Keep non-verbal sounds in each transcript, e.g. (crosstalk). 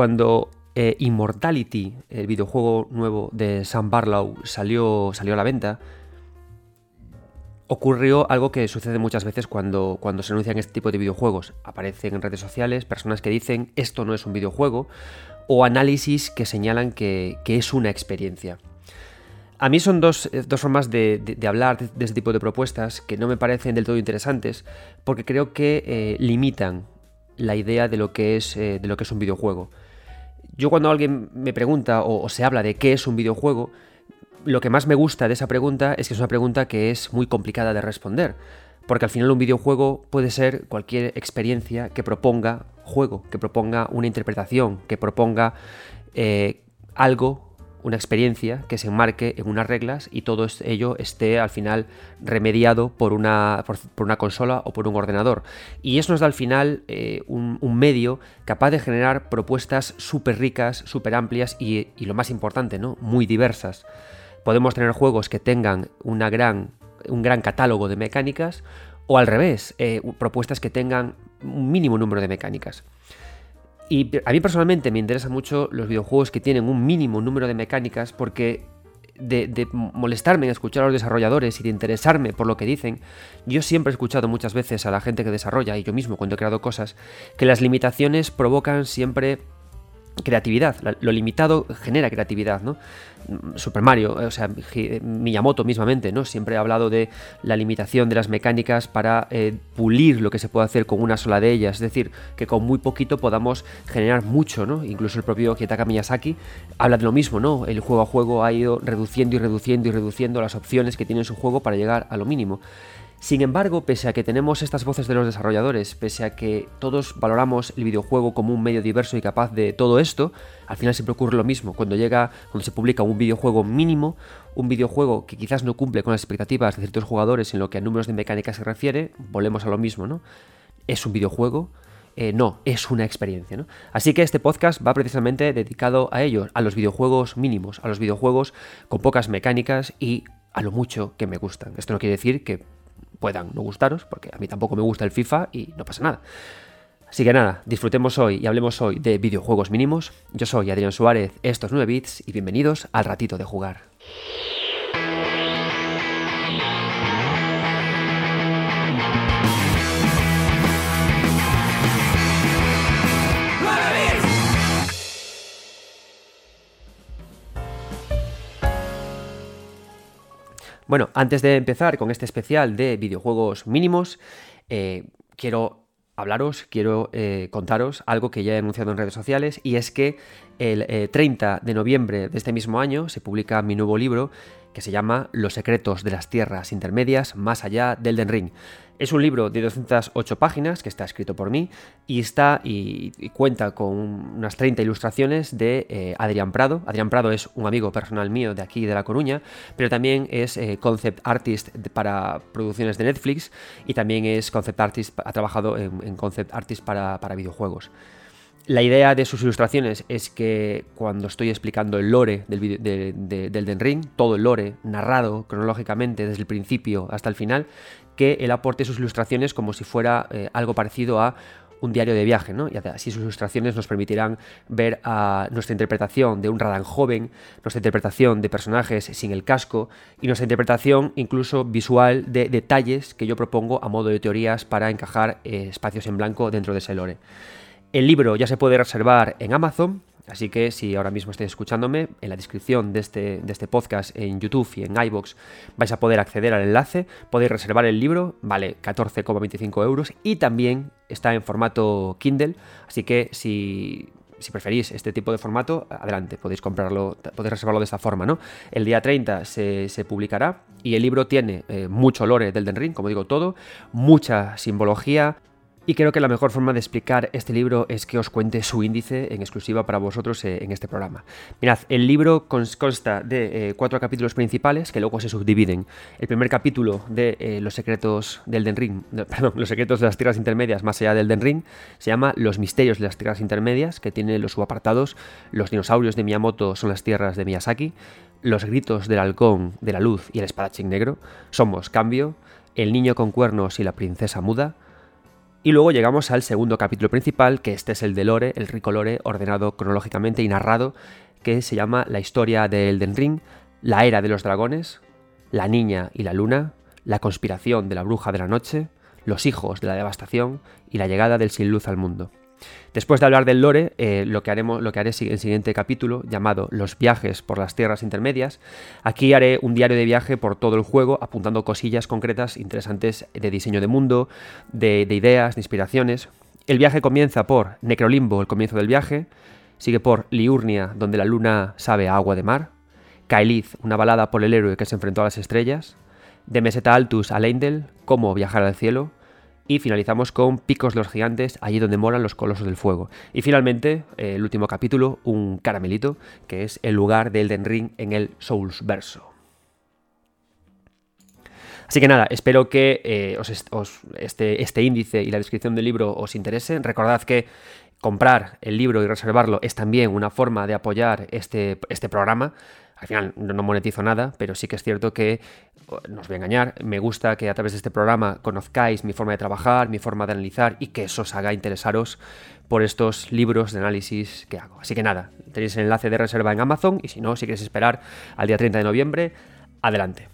cuando eh, Immortality, el videojuego nuevo de Sam Barlow, salió, a la venta, ocurrió algo que sucede muchas veces cuando, se anuncian este tipo de videojuegos. Aparecen en redes sociales personas que dicen esto no es un videojuego o análisis que señalan que, es una experiencia. A mí son dos, eh, formas de, hablar de, este tipo de propuestas que no me parecen del todo interesantes porque creo que eh, limitan la idea de lo, que es, eh, de lo que es un videojuego. Yo cuando alguien me pregunta o se habla de qué es un videojuego, lo que más me gusta de esa pregunta es que es una pregunta que es muy complicada de responder. Porque al final un videojuego puede ser cualquier experiencia que proponga juego, que proponga una interpretación, que proponga eh, algo, una experiencia que se enmarque en unas reglas y todo ello esté al final remediado por una, por, una consola o por un ordenador. Y eso nos da al final eh, un, medio capaz de generar propuestas súper ricas, súper amplias y, lo más importante, ¿no? muy diversas. Podemos tener juegos que tengan una gran, un gran catálogo de mecánicas o al revés, eh, propuestas que tengan un mínimo número de mecánicas. Y a mí personalmente me interesan mucho los videojuegos que tienen un mínimo número de mecánicas porque de, molestarme en escuchar a los desarrolladores y de interesarme por lo que dicen, yo siempre he escuchado muchas veces a la gente que desarrolla, y yo mismo cuando he creado cosas, que las limitaciones provocan siempre creatividad. Lo limitado genera creatividad, ¿no? Super Mario, o sea, Miyamoto mismamente, ¿no? Siempre ha hablado de la limitación de las mecánicas para eh, pulir lo que se puede hacer con una sola de ellas, es decir, que con muy poquito podamos generar mucho, ¿no? Incluso el propio Kitaka Miyazaki habla de lo mismo, ¿no? El juego a juego ha ido reduciendo y reduciendo y reduciendo las opciones que tiene su juego para llegar a lo mínimo. Sin embargo, pese a que tenemos estas voces de los desarrolladores, pese a que todos valoramos el videojuego como un medio diverso y capaz de todo esto, al final siempre ocurre lo mismo. Cuando llega, cuando se publica un videojuego mínimo, un videojuego que quizás no cumple con las expectativas de ciertos jugadores en lo que a números de mecánica se refiere, volvemos a lo mismo, ¿no? Es un videojuego, eh, no, es una experiencia. ¿no? Así que este podcast va precisamente dedicado a ellos, a los videojuegos mínimos, a los videojuegos con pocas mecánicas y a lo mucho que me gustan. Esto no quiere decir que puedan no gustaros, porque a mí tampoco me gusta el FIFA y no pasa nada. Así que nada, disfrutemos hoy y hablemos hoy de videojuegos mínimos. Yo soy Adrián Suárez, estos 9 bits y bienvenidos al ratito de jugar. Bueno, antes de empezar con este especial de videojuegos mínimos, eh, quiero hablaros, quiero eh, contaros algo que ya he anunciado en redes sociales y es que el 30 eh, de noviembre de este mismo año se publica mi nuevo libro que se llama Los secretos de las tierras intermedias más allá del Den Ring. Es un libro de 208 páginas que está escrito por mí y está y, cuenta con unas 30 ilustraciones de eh, Adrián Prado. Adrián Prado es un amigo personal mío de aquí de La Coruña, pero también es eh, concept artist para producciones de Netflix y también es concept artist, ha trabajado en, concept artist para, videojuegos. La idea de sus ilustraciones es que cuando estoy explicando el lore del, del Den Ring, todo el lore narrado cronológicamente desde el principio hasta el final, que él aporte sus ilustraciones como si fuera eh, algo parecido a un diario de viaje, ¿no? Y así sus ilustraciones nos permitirán ver a nuestra interpretación de un Radan joven, nuestra interpretación de personajes sin el casco y nuestra interpretación incluso visual de detalles que yo propongo a modo de teorías para encajar eh, espacios en blanco dentro de ese lore. El libro ya se puede reservar en Amazon, Así que si ahora mismo estáis escuchándome, en la descripción de este, de este podcast en YouTube y en iBox vais a poder acceder al enlace, podéis reservar el libro, vale 14,25 euros y también está en formato Kindle, así que si, preferís este tipo de formato, adelante, podéis comprarlo, podéis reservarlo de esta forma, ¿no? El día 30 se, publicará y el libro tiene eh, mucho lore del Den Ring, como digo todo, mucha simbología, y creo que la mejor forma de explicar este libro es que os cuente su índice en exclusiva para vosotros eh, en este programa. Mirad, el libro consta de eh, cuatro capítulos principales que luego se subdividen. El primer capítulo de eh, Los secretos del Den Ring, (laughs) perdón, Los secretos de las tierras intermedias más allá del Den Ring, se llama Los misterios de las tierras intermedias, que tiene los subapartados Los dinosaurios de Miyamoto son las tierras de Miyazaki, Los gritos del halcón de la luz y el espadachín negro, Somos cambio, El niño con cuernos y la princesa muda, Y luego llegamos al segundo capítulo principal, que este es el de Lore, el rico Lore, ordenado cronológicamente y narrado, que se llama La historia de Elden Ring, la era de los dragones, la niña y la luna, la conspiración de la bruja de la noche, los hijos de la devastación y la llegada del sin luz al mundo. Después de hablar del lore, eh, lo, que haremos, lo que haré en el siguiente capítulo, llamado Los viajes por las tierras intermedias, aquí haré un diario de viaje por todo el juego, apuntando cosillas concretas interesantes de diseño de mundo, de, de ideas, de inspiraciones. El viaje comienza por Necrolimbo, el comienzo del viaje, sigue por Liurnia, donde la luna sabe agua de mar, Kaelith, una balada por el héroe que se enfrentó a las estrellas, de Meseta Altus a Leindel, cómo viajar al cielo, y finalizamos con Picos los Gigantes, allí donde moran los colosos del fuego. Y finalmente, eh, el último capítulo, un caramelito, que es el lugar de Elden Ring en el Souls verso. Así que nada, espero que eh, este, este índice y la descripción del libro os interese. Recordad que comprar el libro y reservarlo es también una forma de apoyar este, este programa. Al final no monetizo nada, pero sí que es cierto que, no os voy a engañar, me gusta que a través de este programa conozcáis mi forma de trabajar, mi forma de analizar y que eso os haga interesaros por estos libros de análisis que hago. Así que nada, tenéis el enlace de reserva en Amazon y si no, si queréis esperar al día 30 de noviembre, adelante.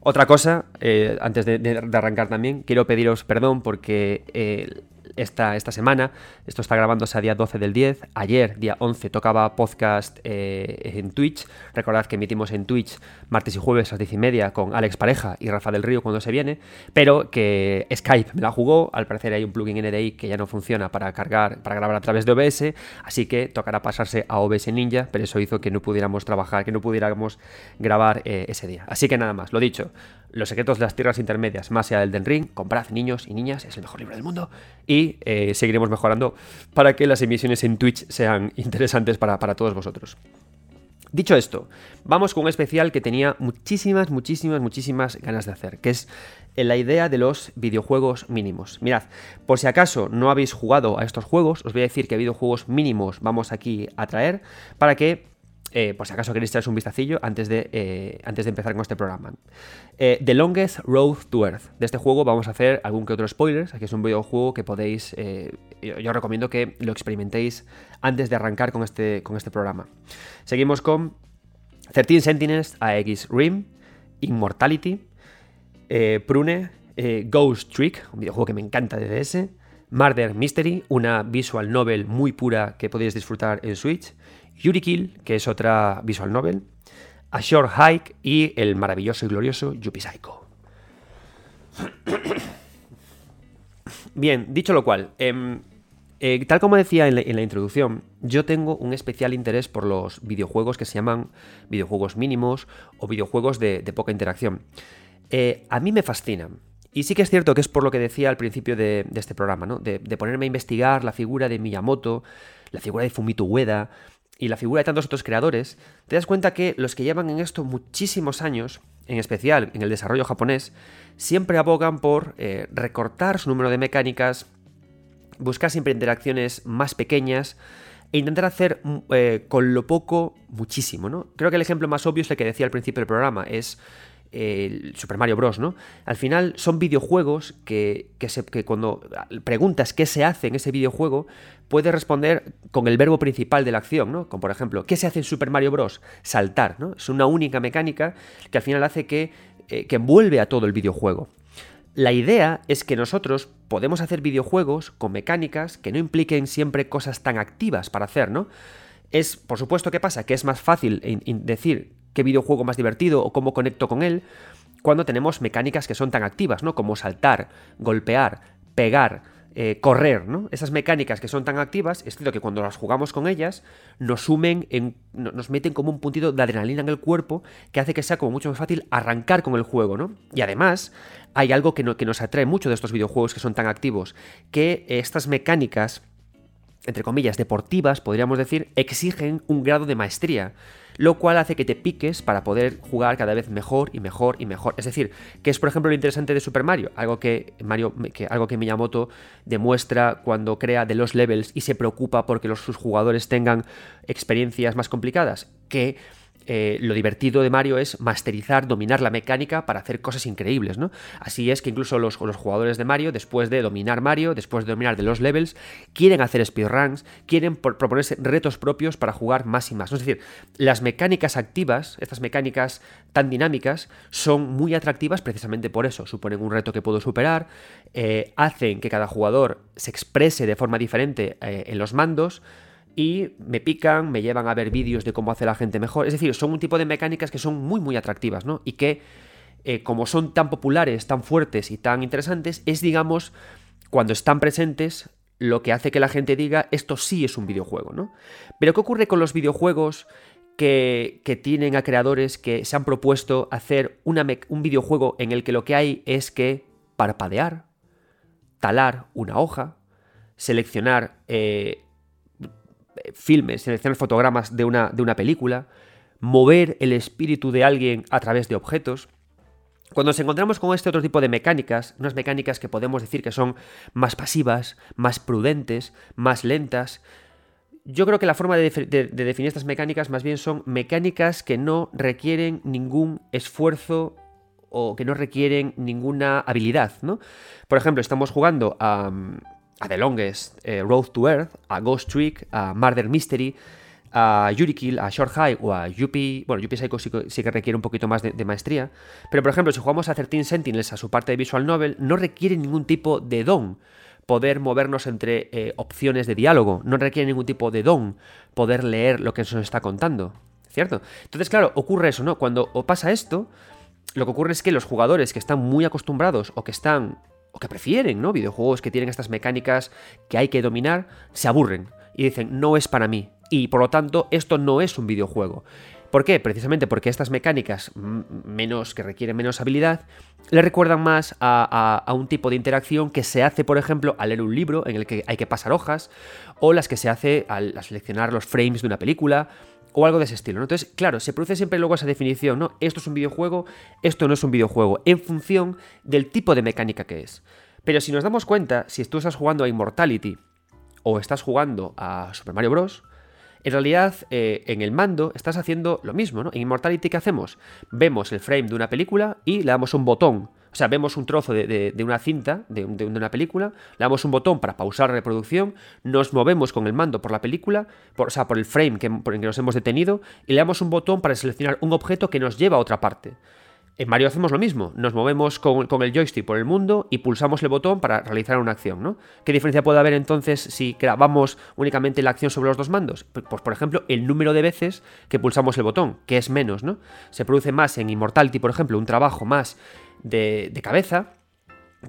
Otra cosa, eh, antes de, arrancar también, quiero pediros perdón porque eh, esta, esta semana. Esto está grabándose a día 12 del 10. Ayer, día 11, tocaba podcast eh, en Twitch. Recordad que emitimos en Twitch martes y jueves a las 10 y media con Alex Pareja y Rafa del Río cuando se viene. Pero que Skype me la jugó. Al parecer hay un plugin NDI que ya no funciona para cargar, para grabar a través de OBS. Así que tocará pasarse a OBS Ninja. Pero eso hizo que no pudiéramos trabajar, que no pudiéramos grabar eh, ese día. Así que nada más, lo dicho. Los secretos de las tierras intermedias, más allá del Den Ring, comprad niños y niñas, es el mejor libro del mundo. Y eh, seguiremos mejorando para que las emisiones en Twitch sean (laughs) interesantes para, todos vosotros. Dicho esto, vamos con un especial que tenía muchísimas, muchísimas, muchísimas ganas de hacer, que es la idea de los videojuegos mínimos. Mirad, por si acaso no habéis jugado a estos juegos, os voy a decir qué videojuegos mínimos vamos aquí a traer para que eh, por si acaso queréis echarles un vistacillo antes de, eh, antes de empezar con este programa. Eh, The Longest Road to Earth. De este juego vamos a hacer algún que otro spoiler. Aquí es un videojuego que podéis. Yo, yo, recomiendo que lo experimentéis antes de arrancar con este, con este programa. Seguimos con 13 Sentinels AX Rim, Immortality, Prune, Ghost Trick, un videojuego que me encanta de DS. Murder Mystery, una visual novel muy pura que podéis disfrutar en Switch. Yuri Kill, que es otra visual novel, A Short Hike y el maravilloso y glorioso Yuppie Psycho. (coughs) Bien, dicho lo cual, em, eh, tal como decía en la, introducción, yo tengo un especial interés por los videojuegos que se llaman videojuegos mínimos o videojuegos de, poca interacción. Eh, a mí me fascinan. Y sí que es cierto que es por lo que decía al principio de, este programa, ¿no? De, de, ponerme a investigar la figura de Miyamoto, la figura de Fumito Ueda, y la figura de tantos otros creadores, te das cuenta que los que llevan en esto muchísimos años, en especial en el desarrollo japonés, siempre abogan por eh, recortar su número de mecánicas, buscar siempre interacciones más pequeñas e intentar hacer eh, con lo poco muchísimo, ¿no? Creo que el ejemplo más obvio es el que decía al principio del programa, es el Super Mario Bros., ¿no? Al final son videojuegos que, que, cuando preguntas qué se hace en ese videojuego, puedes responder con el verbo principal de la acción, ¿no? Como por ejemplo, ¿qué se hace en Super Mario Bros? Saltar, ¿no? Es una única mecánica que al final hace que, eh, que envuelve a todo el videojuego. La idea es que nosotros podemos hacer videojuegos con mecánicas que no impliquen siempre cosas tan activas para hacer, ¿no? Es, por supuesto, ¿qué pasa? Que es más fácil decir qué videojuego más divertido o cómo conecto con él cuando tenemos mecánicas que son tan activas, ¿no? Como saltar, golpear, pegar, eh, correr, ¿no? Esas mecánicas que son tan activas, es cierto que cuando las jugamos con ellas, nos sumen, en, nos meten como un puntito de adrenalina en el cuerpo que hace que sea como mucho más fácil arrancar con el juego, ¿no? Y además, hay algo que, que nos atrae mucho de estos videojuegos que son tan activos, que estas mecánicas, entre comillas, deportivas, podríamos decir, exigen un grado de maestría lo cual hace que te piques para poder jugar cada vez mejor y mejor y mejor. Es decir, que es por ejemplo lo interesante de Super Mario, algo que Mario, que, algo que Miyamoto demuestra cuando crea de los levels y se preocupa porque los, sus jugadores tengan experiencias más complicadas, que eh, lo divertido de Mario es masterizar, dominar la mecánica para hacer cosas increíbles, ¿no? Así es que incluso los, jugadores de Mario, después de dominar Mario, después de dominar de los levels, quieren hacer speedruns, quieren proponerse retos propios para jugar más y más. Es decir, las mecánicas activas, estas mecánicas tan dinámicas, son muy atractivas precisamente por eso. Suponen un reto que puedo superar, eh, hacen que cada jugador se exprese de forma diferente eh, en los mandos, y me pican, me llevan a ver vídeos de cómo hace la gente mejor. Es decir, son un tipo de mecánicas que son muy, muy atractivas, ¿no? Y que, eh, como son tan populares, tan fuertes y tan interesantes, es, digamos, cuando están presentes, lo que hace que la gente diga, esto sí es un videojuego, ¿no? Pero ¿qué ocurre con los videojuegos que, que tienen a creadores que se han propuesto hacer un videojuego en el que lo que hay es que parpadear, talar una hoja, seleccionar eh, filmes, seleccionar fotogramas de una, de una película, mover el espíritu de alguien a través de objetos. Cuando nos encontramos con este otro tipo de mecánicas, unas mecánicas que podemos decir que son más pasivas, más prudentes, más lentas, yo creo que la forma de, definir estas mecánicas más bien son mecánicas que no requieren ningún esfuerzo o que no requieren ninguna habilidad, ¿no? Por ejemplo, estamos jugando a, a The Longest, eh, Road to Earth, a Ghost Trick, a Murder Mystery, a Yuri Kill, a Short High o a Yuppie. Bueno, Yuppie Psycho sí, que requiere un poquito más de, maestría. Pero por ejemplo, si jugamos a 13 Sentinels a su parte de Visual Novel, no requiere ningún tipo de don poder movernos entre eh, opciones de diálogo. No requiere ningún tipo de don poder leer lo que se nos está contando. ¿Cierto? Entonces, claro, ocurre eso, ¿no? Cuando pasa esto, lo que ocurre es que los jugadores que están muy acostumbrados o que están o que prefieren, ¿no? Videojuegos que tienen estas mecánicas que hay que dominar, se aburren y dicen, no es para mí. Y por lo tanto, esto no es un videojuego. ¿Por qué? Precisamente porque estas mecánicas menos, que requieren menos habilidad, le recuerdan más a, a, un tipo de interacción que se hace, por ejemplo, al leer un libro en el que hay que pasar hojas, o las que se hace al seleccionar los frames de una película, o algo de ese estilo. Entonces, claro, se produce siempre luego esa definición, ¿no? Esto es un videojuego, esto no es un videojuego, en función del tipo de mecánica que es. Pero si nos damos cuenta, si tú estás jugando a Immortality o estás jugando a Super Mario Bros., en realidad, eh, en el mando estás haciendo lo mismo, ¿no? En Immortality, ¿qué hacemos? Vemos el frame de una película y le damos un botón o sea, vemos un trozo de, una cinta, de, una película, le damos un botón para pausar la reproducción, nos movemos con el mando por la película, o sea, por el frame que, por el que nos hemos detenido, y le damos un botón para seleccionar un objeto que nos lleva a otra parte. En Mario hacemos lo mismo, nos movemos con, el joystick por el mundo y pulsamos el botón para realizar una acción, ¿no? ¿Qué diferencia puede haber entonces si grabamos únicamente la acción sobre los dos mandos? Pues por ejemplo, el número de veces que pulsamos el botón, que es menos, ¿no? Se produce más en Immortality, por ejemplo, un trabajo más de, cabeza,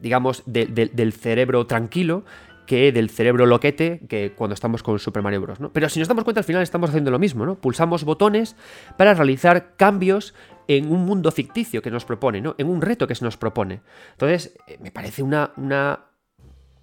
digamos, del cerebro tranquilo, que del cerebro loquete que cuando estamos con Super Mario Bros. ¿no? Pero si nos damos cuenta, al final estamos haciendo lo mismo, ¿no? Pulsamos botones para realizar cambios en un mundo ficticio que nos propone, ¿no? En un reto que se nos propone. Entonces, eh, me parece una, una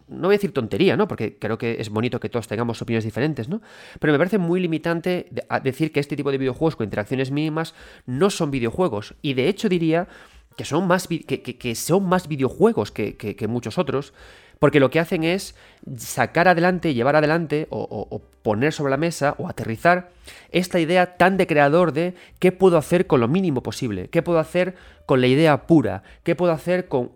no voy a decir tontería, ¿no? Porque creo que es bonito que todos tengamos opiniones diferentes, ¿no? Pero me parece muy limitante decir que este tipo de videojuegos con interacciones mínimas no son videojuegos. Y de hecho diría que son más, que, son más videojuegos que, muchos otros, porque lo que hacen es sacar adelante, llevar adelante o, poner sobre la mesa o aterrizar esta idea tan de creador de qué puedo hacer con lo mínimo posible, qué puedo hacer con la idea pura, qué puedo hacer con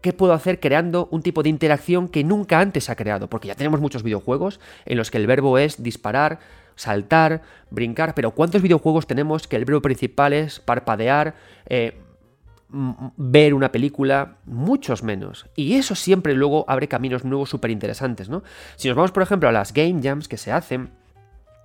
qué puedo hacer creando un tipo de interacción que nunca antes ha creado, porque ya tenemos muchos videojuegos en los que el verbo es disparar, saltar, brincar, pero ¿cuántos videojuegos tenemos que el verbo principal es parpadear, eh, ver una película, muchos menos. Y eso siempre luego abre caminos nuevos súper interesantes, ¿no? Si nos vamos, por ejemplo, a las game jams que se hacen,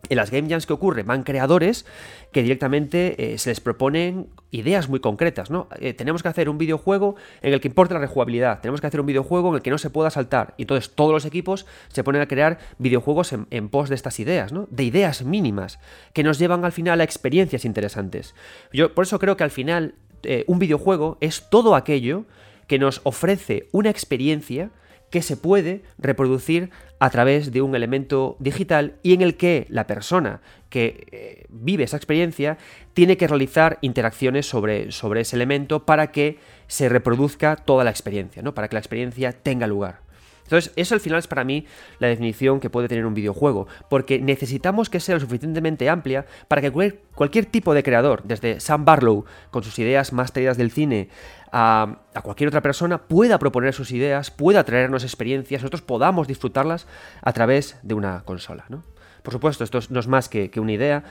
en las game jams que ocurre van creadores que directamente eh, se les proponen ideas muy concretas, ¿no? Eh, tenemos que hacer un videojuego en el que importe la rejugabilidad, tenemos que hacer un videojuego en el que no se pueda saltar. Y entonces todos los equipos se ponen a crear videojuegos en, en pos de estas ideas, ¿no? De ideas mínimas que nos llevan al final a experiencias interesantes. Yo por eso creo que al final eh, un videojuego es todo aquello que nos ofrece una experiencia que se puede reproducir a través de un elemento digital y en el que la persona que eh, vive esa experiencia tiene que realizar interacciones sobre, sobre, ese elemento para que se reproduzca toda la experiencia, ¿no? para que la experiencia tenga lugar. Entonces, eso al final es para mí la definición que puede tener un videojuego, porque necesitamos que sea lo suficientemente amplia para que cualquier tipo de creador, desde Sam Barlow, con sus ideas más traídas del cine, a, cualquier otra persona, pueda proponer sus ideas, pueda traernos experiencias, nosotros podamos disfrutarlas a través de una consola. ¿no? Por supuesto, esto no es más que, que una idea,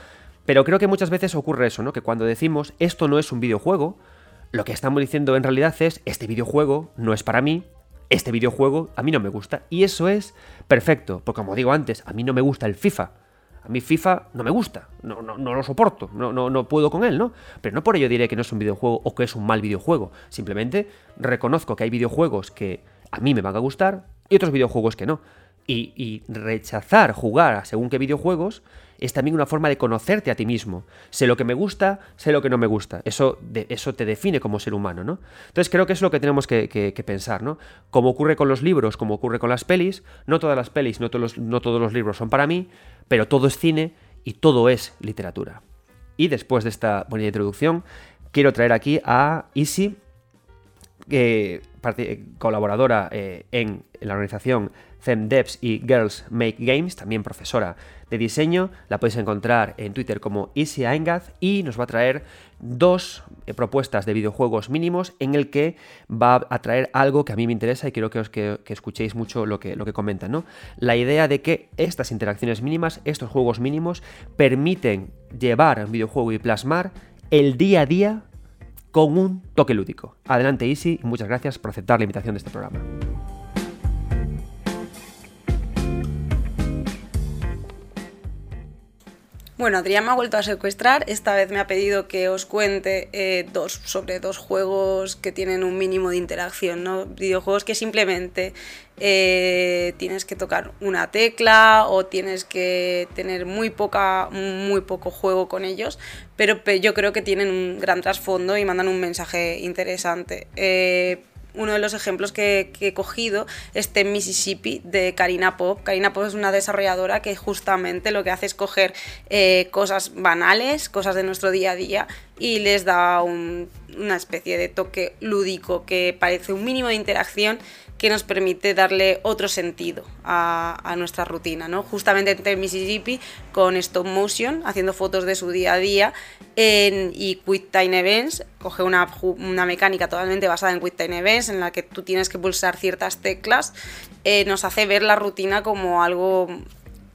pero creo que muchas veces ocurre eso, ¿no? que cuando decimos esto no es un videojuego, lo que estamos diciendo en realidad es este videojuego no es para mí, este videojuego a mí no me gusta. Y eso es perfecto, porque como digo antes, a mí no me gusta el FIFA. A mí FIFA no me gusta, no, no, no lo soporto, no, no, no puedo con él, ¿no? Pero no por ello diré que no es un videojuego o que es un mal videojuego. Simplemente reconozco que hay videojuegos que a mí me van a gustar y otros videojuegos que no. Y, y rechazar jugar según qué videojuegos es también una forma de conocerte a ti mismo. Sé lo que me gusta, sé lo que no me gusta. Eso, eso te define como ser humano, ¿no? Entonces creo que es lo que tenemos que, pensar, ¿no? Como ocurre con los libros, como ocurre con las pelis, no todas las pelis, no todos los, no todos los libros son para mí, pero todo es cine y todo es literatura. Y después de esta bonita introducción, quiero traer aquí a Isi, colaboradora eh, en la organización FemDevs y Girls Make Games, también profesora de diseño. La podéis encontrar en Twitter como Easy Aingaz y nos va a traer dos eh, propuestas de videojuegos mínimos en el que va a traer algo que a mí me interesa y quiero que, os, que, escuchéis mucho lo que, lo que comentan. ¿no? La idea de que estas interacciones mínimas, estos juegos mínimos, permiten llevar un videojuego y plasmar el día a día con un toque lúdico. Adelante Easy y muchas gracias por aceptar la invitación de este programa. Bueno, Adrián me ha vuelto a secuestrar. Esta vez me ha pedido que os cuente eh, dos, sobre dos juegos que tienen un mínimo de interacción, ¿no? Videojuegos que simplemente eh, tienes que tocar una tecla o tienes que tener muy, poca, muy poco juego con ellos, pero yo creo que tienen un gran trasfondo y mandan un mensaje interesante. Eh, uno de los ejemplos que, he cogido es The Mississippi de Karina Pop. Karina Pop es una desarrolladora que justamente lo que hace es coger eh, cosas banales, cosas de nuestro día a día y les da una especie de toque lúdico que parece un mínimo de interacción que nos permite darle otro sentido a, nuestra rutina, ¿no? Justamente en Mississippi con stop motion, haciendo fotos de su día a día en, y Quick Time Events, coge una, una, mecánica totalmente basada en Quick Time Events en la que tú tienes que pulsar ciertas teclas, eh, nos hace ver la rutina como algo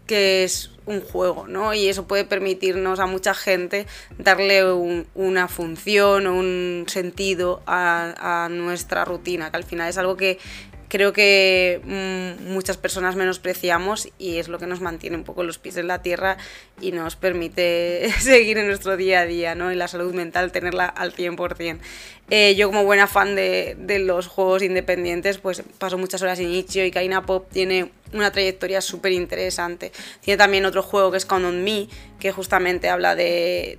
que es un juego, ¿no? Y eso puede permitirnos a mucha gente darle una función o un sentido a, a, nuestra rutina, que al final es algo que creo que mm, muchas personas menospreciamos y es lo que nos mantiene un poco los pies en la tierra y nos permite (laughs) seguir en nuestro día a día, ¿no? Y la salud mental tenerla al 100%. Eh, yo como buena fan de, de, los juegos independientes, pues paso muchas horas en Itch.io y Kaina Pop tiene una trayectoria súper interesante. Tiene también otro juego que es Count on Me, que justamente habla de,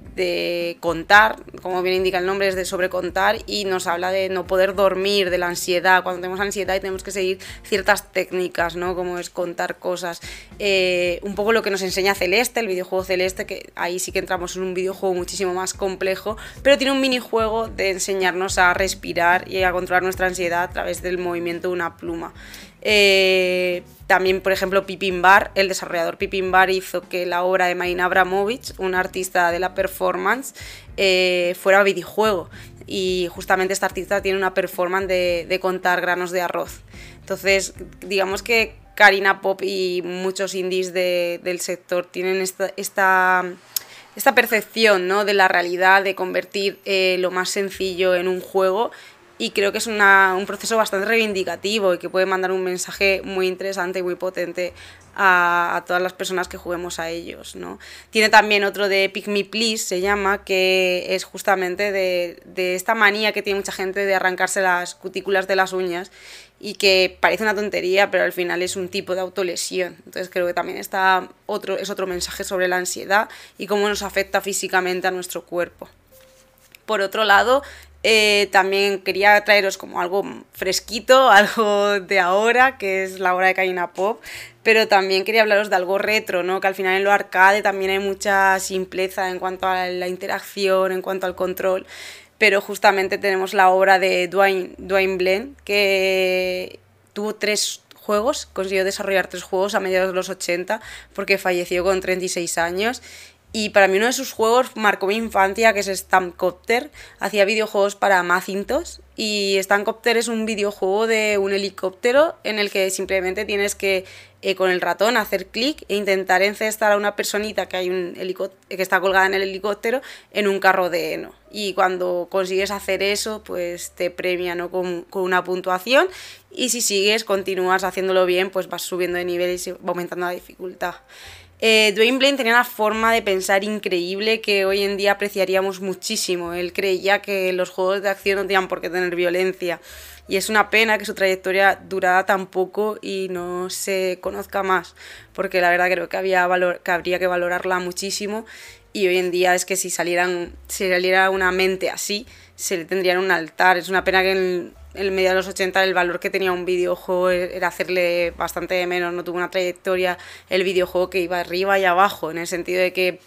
contar, como bien indica el nombre, es de sobrecontar y nos habla de no poder dormir, de la ansiedad, cuando tenemos ansiedad y tenemos que seguir ciertas técnicas, ¿no? Como es contar cosas. Eh, un poco lo que nos enseña Celeste, el videojuego Celeste, que ahí sí que entramos en un videojuego muchísimo más complejo, pero tiene un minijuego de enseñarnos a respirar y a controlar nuestra ansiedad a través del movimiento de una pluma. Eh, también, por ejemplo, Pipin Bar, el desarrollador Pipin Bar hizo que la obra de Marina Abramovich, una artista de la performance, eh, fuera videojuego. Y justamente esta artista tiene una performance de, contar granos de arroz. Entonces, digamos que Karina Pop y muchos indies del sector tienen esta, esta, percepción ¿no? de la realidad, de convertir eh, lo más sencillo en un juego y creo que es un proceso bastante reivindicativo y que puede mandar un mensaje muy interesante y muy potente a, todas las personas que juguemos a ellos. ¿no? Tiene también otro de Pick Me Please, se llama, que es justamente de, de esta manía que tiene mucha gente de arrancarse las cutículas de las uñas y que parece una tontería, pero al final es un tipo de autolesión. Entonces creo que también está otro, es otro mensaje sobre la ansiedad y cómo nos afecta físicamente a nuestro cuerpo. Por otro lado, eh, también quería traeros como algo fresquito, (laughs) algo de ahora, que es la hora de Caína Pop, pero también quería hablaros de algo retro, ¿no? que al final en lo arcade también hay mucha simpleza en cuanto a la interacción, en cuanto al control, pero justamente tenemos la obra de Dwayne, Dwayne Blen, que tuvo tres juegos, consiguió desarrollar tres juegos a mediados de los 80 porque falleció con 36 años y para mí uno de sus juegos marcó mi infancia, que es Stampcopter. Hacía videojuegos para Macintosh y Stampcopter es un videojuego de un helicóptero en el que simplemente tienes que eh, con el ratón hacer clic e intentar encestar a una personita que hay un que está colgada en el helicóptero en un carro de heno. Y cuando consigues hacer eso, pues te premia ¿no? con, con una puntuación y si sigues, continúas haciéndolo bien, pues vas subiendo de nivel y aumentando la dificultad. Eh, Dwayne Blaine tenía una forma de pensar increíble que hoy en día apreciaríamos muchísimo. Él creía que los juegos de acción no tenían por qué tener violencia. Y es una pena que su trayectoria durara tan poco y no se conozca más, porque la verdad creo que, había que habría que valorarla muchísimo. Y hoy en día es que si salieran, si saliera una mente así, se le tendrían un altar. Es una pena que en, el medio de los 80 el valor que tenía un videojuego era hacerle bastante menos, no tuvo una trayectoria el videojuego que iba arriba y abajo, en el sentido de que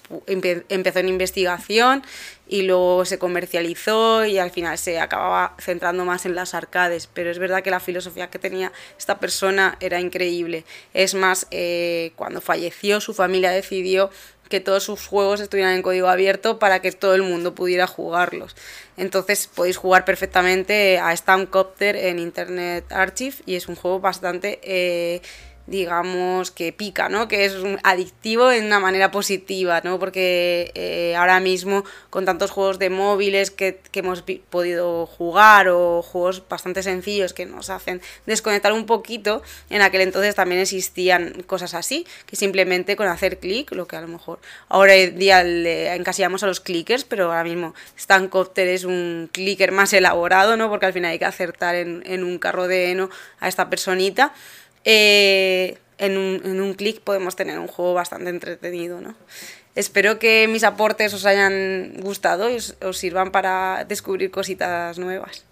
empezó en investigación y luego se comercializó y al final se acababa centrando más en las arcades, pero es verdad que la filosofía que tenía esta persona era increíble. Es más, eh, cuando falleció su familia decidió que todos sus juegos estuvieran en código abierto para que todo el mundo pudiera jugarlos. Entonces podéis jugar perfectamente a Stampcopter en Internet Archive y es un juego bastante... Eh, digamos, que pica, ¿no? Que es adictivo en una manera positiva, ¿no? Porque eh, ahora mismo con tantos juegos de móviles que, que, hemos podido jugar o juegos bastante sencillos que nos hacen desconectar un poquito, en aquel entonces también existían cosas así, que simplemente con hacer clic, lo que a lo mejor ahora en día le encasillamos a los clickers, pero ahora mismo Stancopter es un clicker más elaborado, ¿no? Porque al final hay que acertar en, en un carro de heno a esta personita. Eh, en un, en un clic podemos tener un juego bastante entretenido, ¿no? Espero que mis aportes os hayan gustado y os, os sirvan para descubrir cositas nuevas.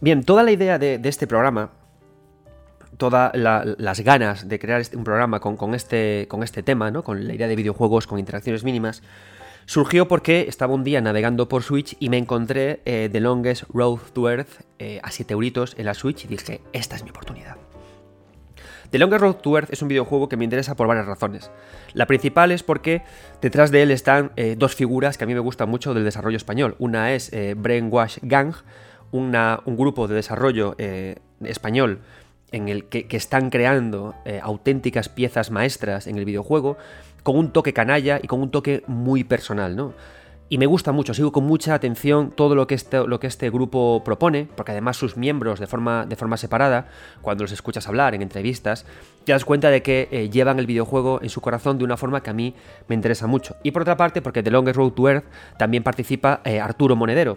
Bien, toda la idea de, de este programa todas las ganas de crear este, un programa con, este, con este tema, ¿no? con la idea de videojuegos con interacciones mínimas, surgió porque estaba un día navegando por Switch y me encontré eh, The Longest Road to Earth eh, a 7 euritos en la Switch y dije, esta es mi oportunidad. The Longest Road to Earth es un videojuego que me interesa por varias razones. La principal es porque detrás de él están eh, dos figuras que a mí me gustan mucho del desarrollo español. Una es Brainwash Gang, una, un grupo de desarrollo español en el que, están creando eh, auténticas piezas maestras en el videojuego, con un toque canalla y con un toque muy personal, ¿no? Y me gusta mucho, sigo con mucha atención todo lo que este, este grupo propone, porque además sus miembros de forma, de forma separada, cuando los escuchas hablar en entrevistas, te das cuenta de que eh, llevan el videojuego en su corazón de una forma que a mí me interesa mucho. Y por otra parte, porque The Longest Road to Earth también participa eh, Arturo Monedero,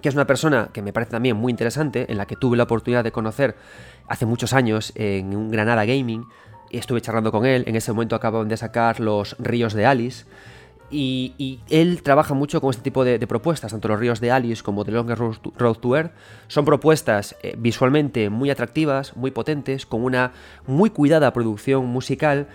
que es una persona que me parece también muy interesante, en la que tuve la oportunidad de conocer hace muchos años en un Granada Gaming. Y estuve charlando con él. En ese momento acaban de sacar los Ríos de Alice. Y, él trabaja mucho con este tipo de, propuestas, tanto los Ríos de Alice como The Longest Road to Earth. Son propuestas eh, visualmente muy atractivas, muy potentes, con una muy cuidada producción musical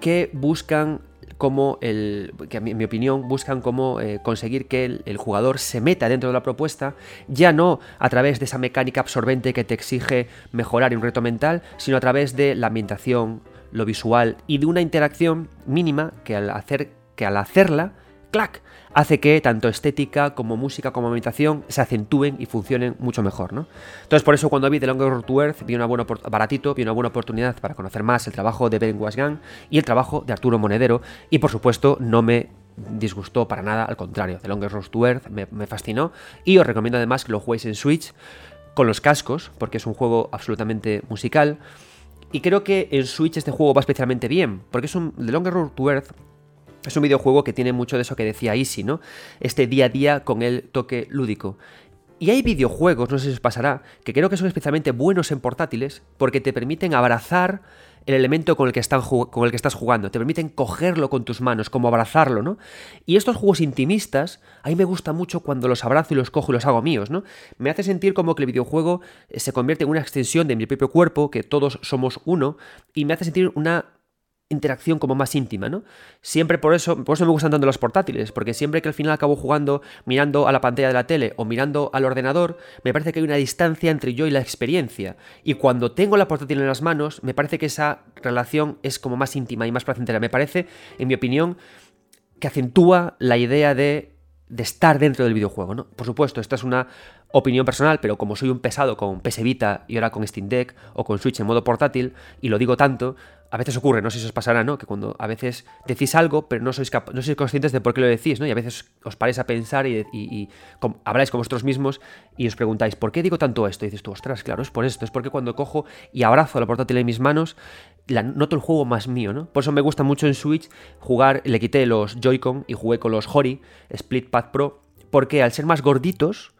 que buscan como el, que en mi opinión buscan cómo eh, conseguir que el, jugador se meta dentro de la propuesta, ya no a través de esa mecánica absorbente que te exige mejorar un reto mental, sino a través de la ambientación, lo visual y de una interacción mínima que al, hacer, que al hacerla, ¡clac! Hace que tanto estética como música como ambientación se acentúen y funcionen mucho mejor, ¿no? Entonces por eso cuando vi The Longer Road to Earth vi una buena baratito, vi una buena oportunidad para conocer más el trabajo de Ben Wasgang y el trabajo de Arturo Monedero y por supuesto no me disgustó para nada, al contrario, The Longest Road to Earth me, fascinó y os recomiendo además que lo juguéis en Switch con los cascos porque es un juego absolutamente musical y creo que en Switch este juego va especialmente bien porque es un The Longest Road to Earth es un videojuego que tiene mucho de eso que decía Easy, ¿no? Este día a día con el toque lúdico. Y hay videojuegos, no sé si os pasará, que creo que son especialmente buenos en portátiles porque te permiten abrazar el elemento con el, que con el que estás jugando, te permiten cogerlo con tus manos, como abrazarlo, ¿no? Y estos juegos intimistas, a mí me gusta mucho cuando los abrazo y los cojo y los hago míos, ¿no? Me hace sentir como que el videojuego se convierte en una extensión de mi propio cuerpo, que todos somos uno, y me hace sentir una interacción como más íntima, ¿no? Siempre por eso, por eso me gustan tanto los portátiles, porque siempre que al final acabo jugando mirando a la pantalla de la tele o mirando al ordenador, me parece que hay una distancia entre yo y la experiencia. Y cuando tengo la portátil en las manos, me parece que esa relación es como más íntima y más placentera. Me parece, en mi opinión, que acentúa la idea de de estar dentro del videojuego, ¿no? Por supuesto, esta es una opinión personal, pero como soy un pesado con PS Vita y ahora con Steam Deck o con Switch en modo portátil, y lo digo tanto, a veces ocurre, no sé si os pasará, ¿no? Que cuando a veces decís algo, pero no sois, no sois conscientes de por qué lo decís, ¿no? Y a veces os paráis a pensar y, habláis con vosotros mismos y os preguntáis, ¿por qué digo tanto esto? Y dices tú, ostras, claro, es por esto, es porque cuando cojo y abrazo la portátil en mis manos, la, noto el juego más mío, ¿no? Por eso me gusta mucho en Switch jugar, le quité los Joy-Con y jugué con los Hori, Split Pad Pro, porque al ser más gorditos,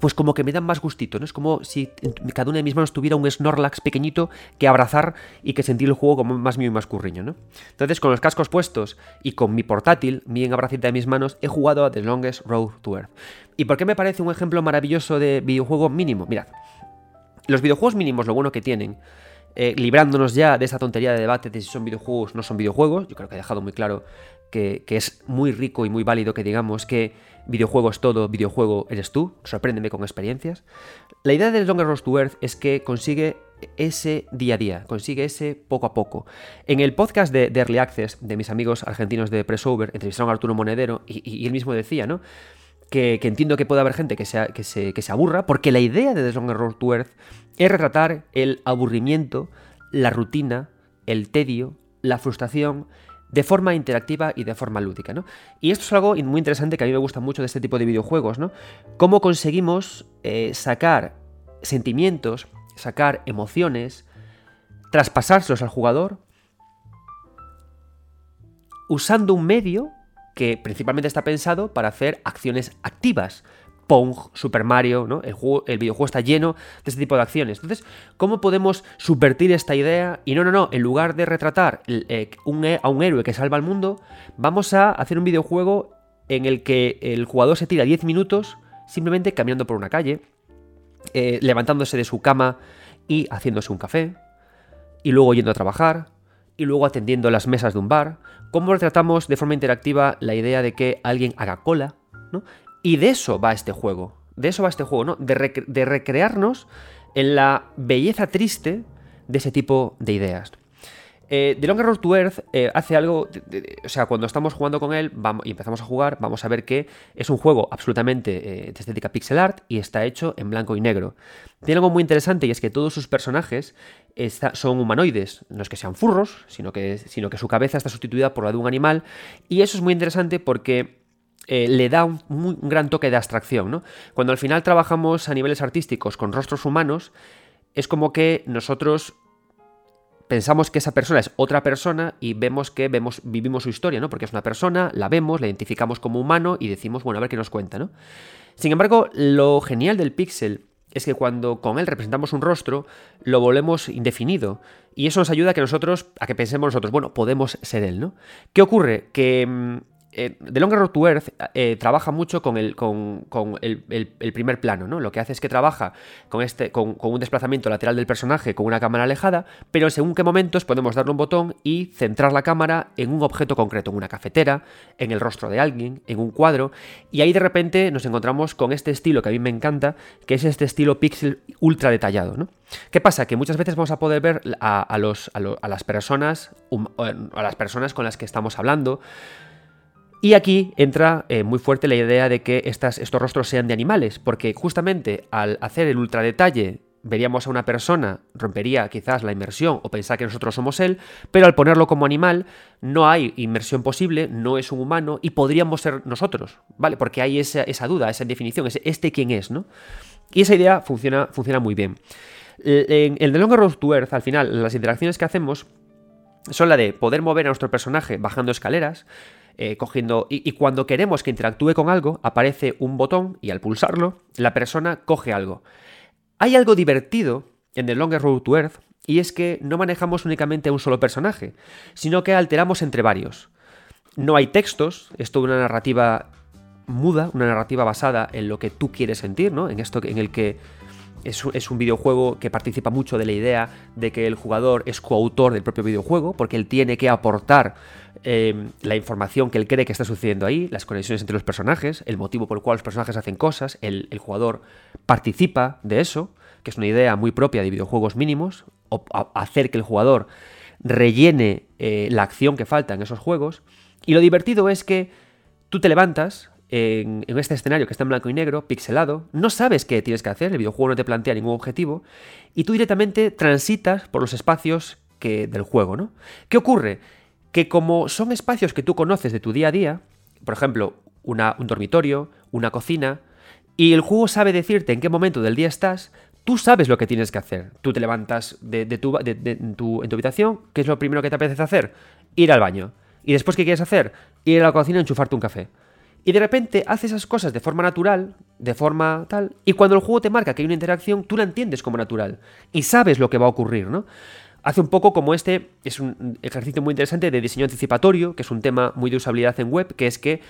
pues como que me dan más gustito, ¿no? Es como si cada una de mis manos tuviera un Snorlax pequeñito que abrazar y que sentir el juego como más mío y más curriño, ¿no? Entonces, con los cascos puestos y con mi portátil bien abracita de mis manos, he jugado a The Longest Road to Earth. ¿Y por qué me parece un ejemplo maravilloso de videojuego mínimo? Mirad, los videojuegos mínimos, lo bueno que tienen, eh, librándonos ya de esa tontería de debate de si son videojuegos o no son videojuegos, yo creo que he dejado muy claro que, es muy rico y muy válido que digamos que videojuego es todo, videojuego eres tú, sorpréndeme con experiencias. La idea de Longer Road to Earth es que consigue ese día a día, consigue ese poco a poco. En el podcast de, Early Access de mis amigos argentinos de Pressover, entrevistaron a Arturo Monedero y, él mismo decía, ¿no? Que, entiendo que puede haber gente que, sea, que, se, que se aburra, porque la idea de The Longer to Earth es retratar el aburrimiento, la rutina, el tedio, la frustración de forma interactiva y de forma lúdica, ¿no? Y esto es algo muy interesante que a mí me gusta mucho de este tipo de videojuegos, ¿no? Cómo conseguimos eh, sacar sentimientos, sacar emociones, traspasárselos al jugador usando un medio que principalmente está pensado para hacer acciones activas, Pong, Super Mario, ¿no? El, juego, el videojuego está lleno de este tipo de acciones. Entonces, ¿cómo podemos subvertir esta idea? Y no, no, no, en lugar de retratar eh, a un héroe que salva al mundo, vamos a hacer un videojuego en el que el jugador se tira 10 minutos simplemente caminando por una calle, eh, levantándose de su cama y haciéndose un café, y luego yendo a trabajar, y luego atendiendo las mesas de un bar. ¿Cómo retratamos de forma interactiva la idea de que alguien haga cola? ¿no? Y de eso va este juego. De eso va este juego, ¿no? De, recrearnos en la belleza triste de ese tipo de ideas. Eh, The Longer Road to Earth eh, hace algo, o sea, cuando estamos jugando con él vamos, y empezamos a jugar, vamos a ver que es un juego absolutamente eh, de estética pixel art y está hecho en blanco y negro. Tiene algo muy interesante y es que todos sus personajes son humanoides, no es que sean furros, sino que, sino que su cabeza está sustituida por la de un animal y eso es muy interesante porque eh, le da un, gran toque de abstracción. ¿no? Cuando al final trabajamos a niveles artísticos con rostros humanos, es como que nosotros pensamos que esa persona es otra persona y vemos que vemos, vivimos su historia, ¿no? Porque es una persona, la vemos, la identificamos como humano y decimos, bueno, a ver qué nos cuenta, ¿no? Sin embargo, lo genial del pixel es que cuando con él representamos un rostro, lo volvemos indefinido. Y eso nos ayuda a que nosotros, a que pensemos nosotros, bueno, podemos ser él, ¿no? ¿Qué ocurre? Que mm, The eh, Longer Road to Earth eh, trabaja mucho con, el, primer plano, ¿no? Lo que hace es que trabaja con, este, con, un desplazamiento lateral del personaje con una cámara alejada, pero según qué momentos podemos darle un botón y centrar la cámara en un objeto concreto, en una cafetera, en el rostro de alguien, en un cuadro, y ahí de repente nos encontramos con este estilo que a mí me encanta, que es este estilo pixel ultra detallado, ¿no? ¿Qué pasa? Que muchas veces vamos a poder ver a, las personas, a las personas con las que estamos hablando, y aquí entra eh, muy fuerte la idea de que estos rostros sean de animales, porque justamente al hacer el ultra detalle veríamos a una persona, rompería quizás la inmersión o pensar que nosotros somos él, pero al ponerlo como animal no hay inmersión posible, no es un humano y podríamos ser nosotros, ¿vale? Porque hay esa, duda, esa definición, ese este quién es, ¿no? Y esa idea funciona, funciona muy bien. En el The Longer Road to Earth, al final, las interacciones que hacemos son la de poder mover a nuestro personaje bajando escaleras, eh, cogiendo. Y, cuando queremos que interactúe con algo, aparece un botón y al pulsarlo, la persona coge algo. Hay algo divertido en The Longer Road to Earth y es que no manejamos únicamente a un solo personaje, sino que alteramos entre varios. No hay textos, es toda una narrativa muda, una narrativa basada en lo que tú quieres sentir, ¿no? En esto en el que es, un videojuego que participa mucho de la idea de que el jugador es coautor del propio videojuego, porque él tiene que aportar em, la información que él cree que está sucediendo ahí, las conexiones entre los personajes, el motivo por el cual los personajes hacen cosas, el, jugador participa de eso, que es una idea muy propia de videojuegos mínimos, hacer que el jugador rellene eh, la acción que falta en esos juegos. Y lo divertido es que tú te levantas, en, este escenario que está en blanco y negro, pixelado, no sabes qué tienes que hacer, el videojuego no te plantea ningún objetivo, y tú directamente transitas por los espacios que, del juego, ¿no? ¿Qué ocurre? Que como son espacios que tú conoces de tu día a día, por ejemplo, un dormitorio, una cocina, y el juego sabe decirte en qué momento del día estás, tú sabes lo que tienes que hacer. Tú te levantas de, tu, en tu habitación, ¿qué es lo primero que te apetece hacer? Ir al baño. ¿Y después qué quieres hacer? Ir a la cocina y enchufarte un café. Y de repente hace esas cosas de forma natural, de forma tal, y cuando el juego te marca que hay una interacción, tú la entiendes como natural y sabes lo que va a ocurrir, ¿no? Hace un poco como este, es un ejercicio muy interesante de diseño anticipatorio, que es un tema muy de usabilidad en web, que es que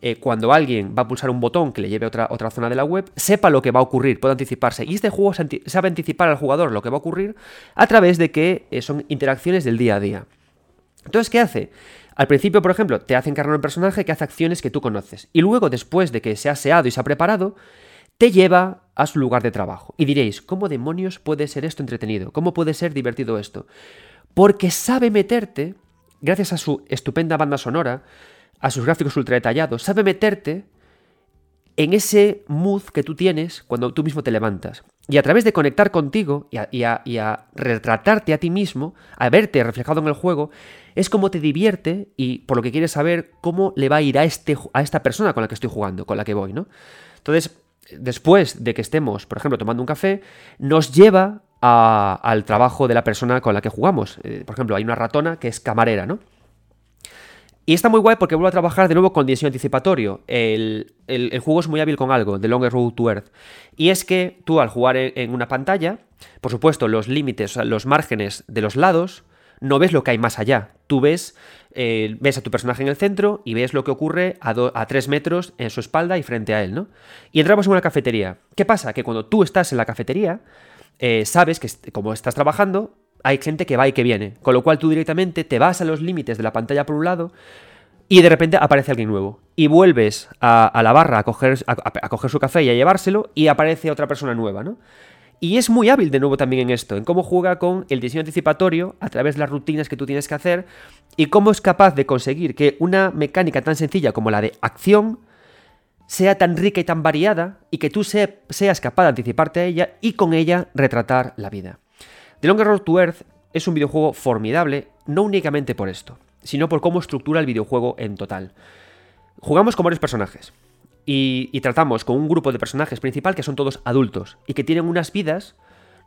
eh, cuando alguien va a pulsar un botón que le lleve a otra, otra zona de la web, sepa lo que va a ocurrir, pueda anticiparse. Y este juego sabe anticipar al jugador lo que va a ocurrir a través de que eh, son interacciones del día a día. Entonces, ¿qué hace? Al principio, por ejemplo, te hace encarnar un personaje que hace acciones que tú conoces. Y luego, después de que se ha aseado y se ha preparado, te lleva a su lugar de trabajo. Y diréis, ¿cómo demonios puede ser esto entretenido? ¿Cómo puede ser divertido esto? Porque sabe meterte, gracias a su estupenda banda sonora, a sus gráficos ultra detallados, sabe meterte en ese mood que tú tienes cuando tú mismo te levantas. Y a través de conectar contigo y a, retratarte a ti mismo, a verte reflejado en el juego, es como te divierte y por lo que quieres saber cómo le va a ir a, este, a esta persona con la que estoy jugando, con la que voy, ¿no? Entonces, después de que estemos, por ejemplo, tomando un café, nos lleva al trabajo de la persona con la que jugamos. Eh, por ejemplo, hay una ratona que es camarera, ¿no? Y está muy guay porque vuelvo a trabajar de nuevo con diseño anticipatorio. El, juego es muy hábil con algo, The Longest Road to Earth. Y es que tú al jugar en, una pantalla, por supuesto, los límites, los márgenes de los lados, no ves lo que hay más allá. Tú ves, eh, ves a tu personaje en el centro y ves lo que ocurre a, a tres metros en su espalda y frente a él, ¿no? Y entramos en una cafetería. ¿Qué pasa? Que cuando tú estás en la cafetería, eh, sabes que como estás trabajando, hay gente que va y que viene. Con lo cual tú directamente te vas a los límites de la pantalla por un lado y de repente aparece alguien nuevo. Y vuelves a, la barra a coger, a, coger, su café y a llevárselo y aparece otra persona nueva, ¿no? Y es muy hábil de nuevo también en esto, en cómo juega con el diseño anticipatorio a través de las rutinas que tú tienes que hacer y cómo es capaz de conseguir que una mecánica tan sencilla como la de acción sea tan rica y tan variada y que tú seas capaz de anticiparte a ella y con ella retratar la vida. The Longer Road to Earth es un videojuego formidable, no únicamente por esto, sino por cómo estructura el videojuego en total. Jugamos con varios personajes y, tratamos con un grupo de personajes principal que son todos adultos y que tienen unas vidas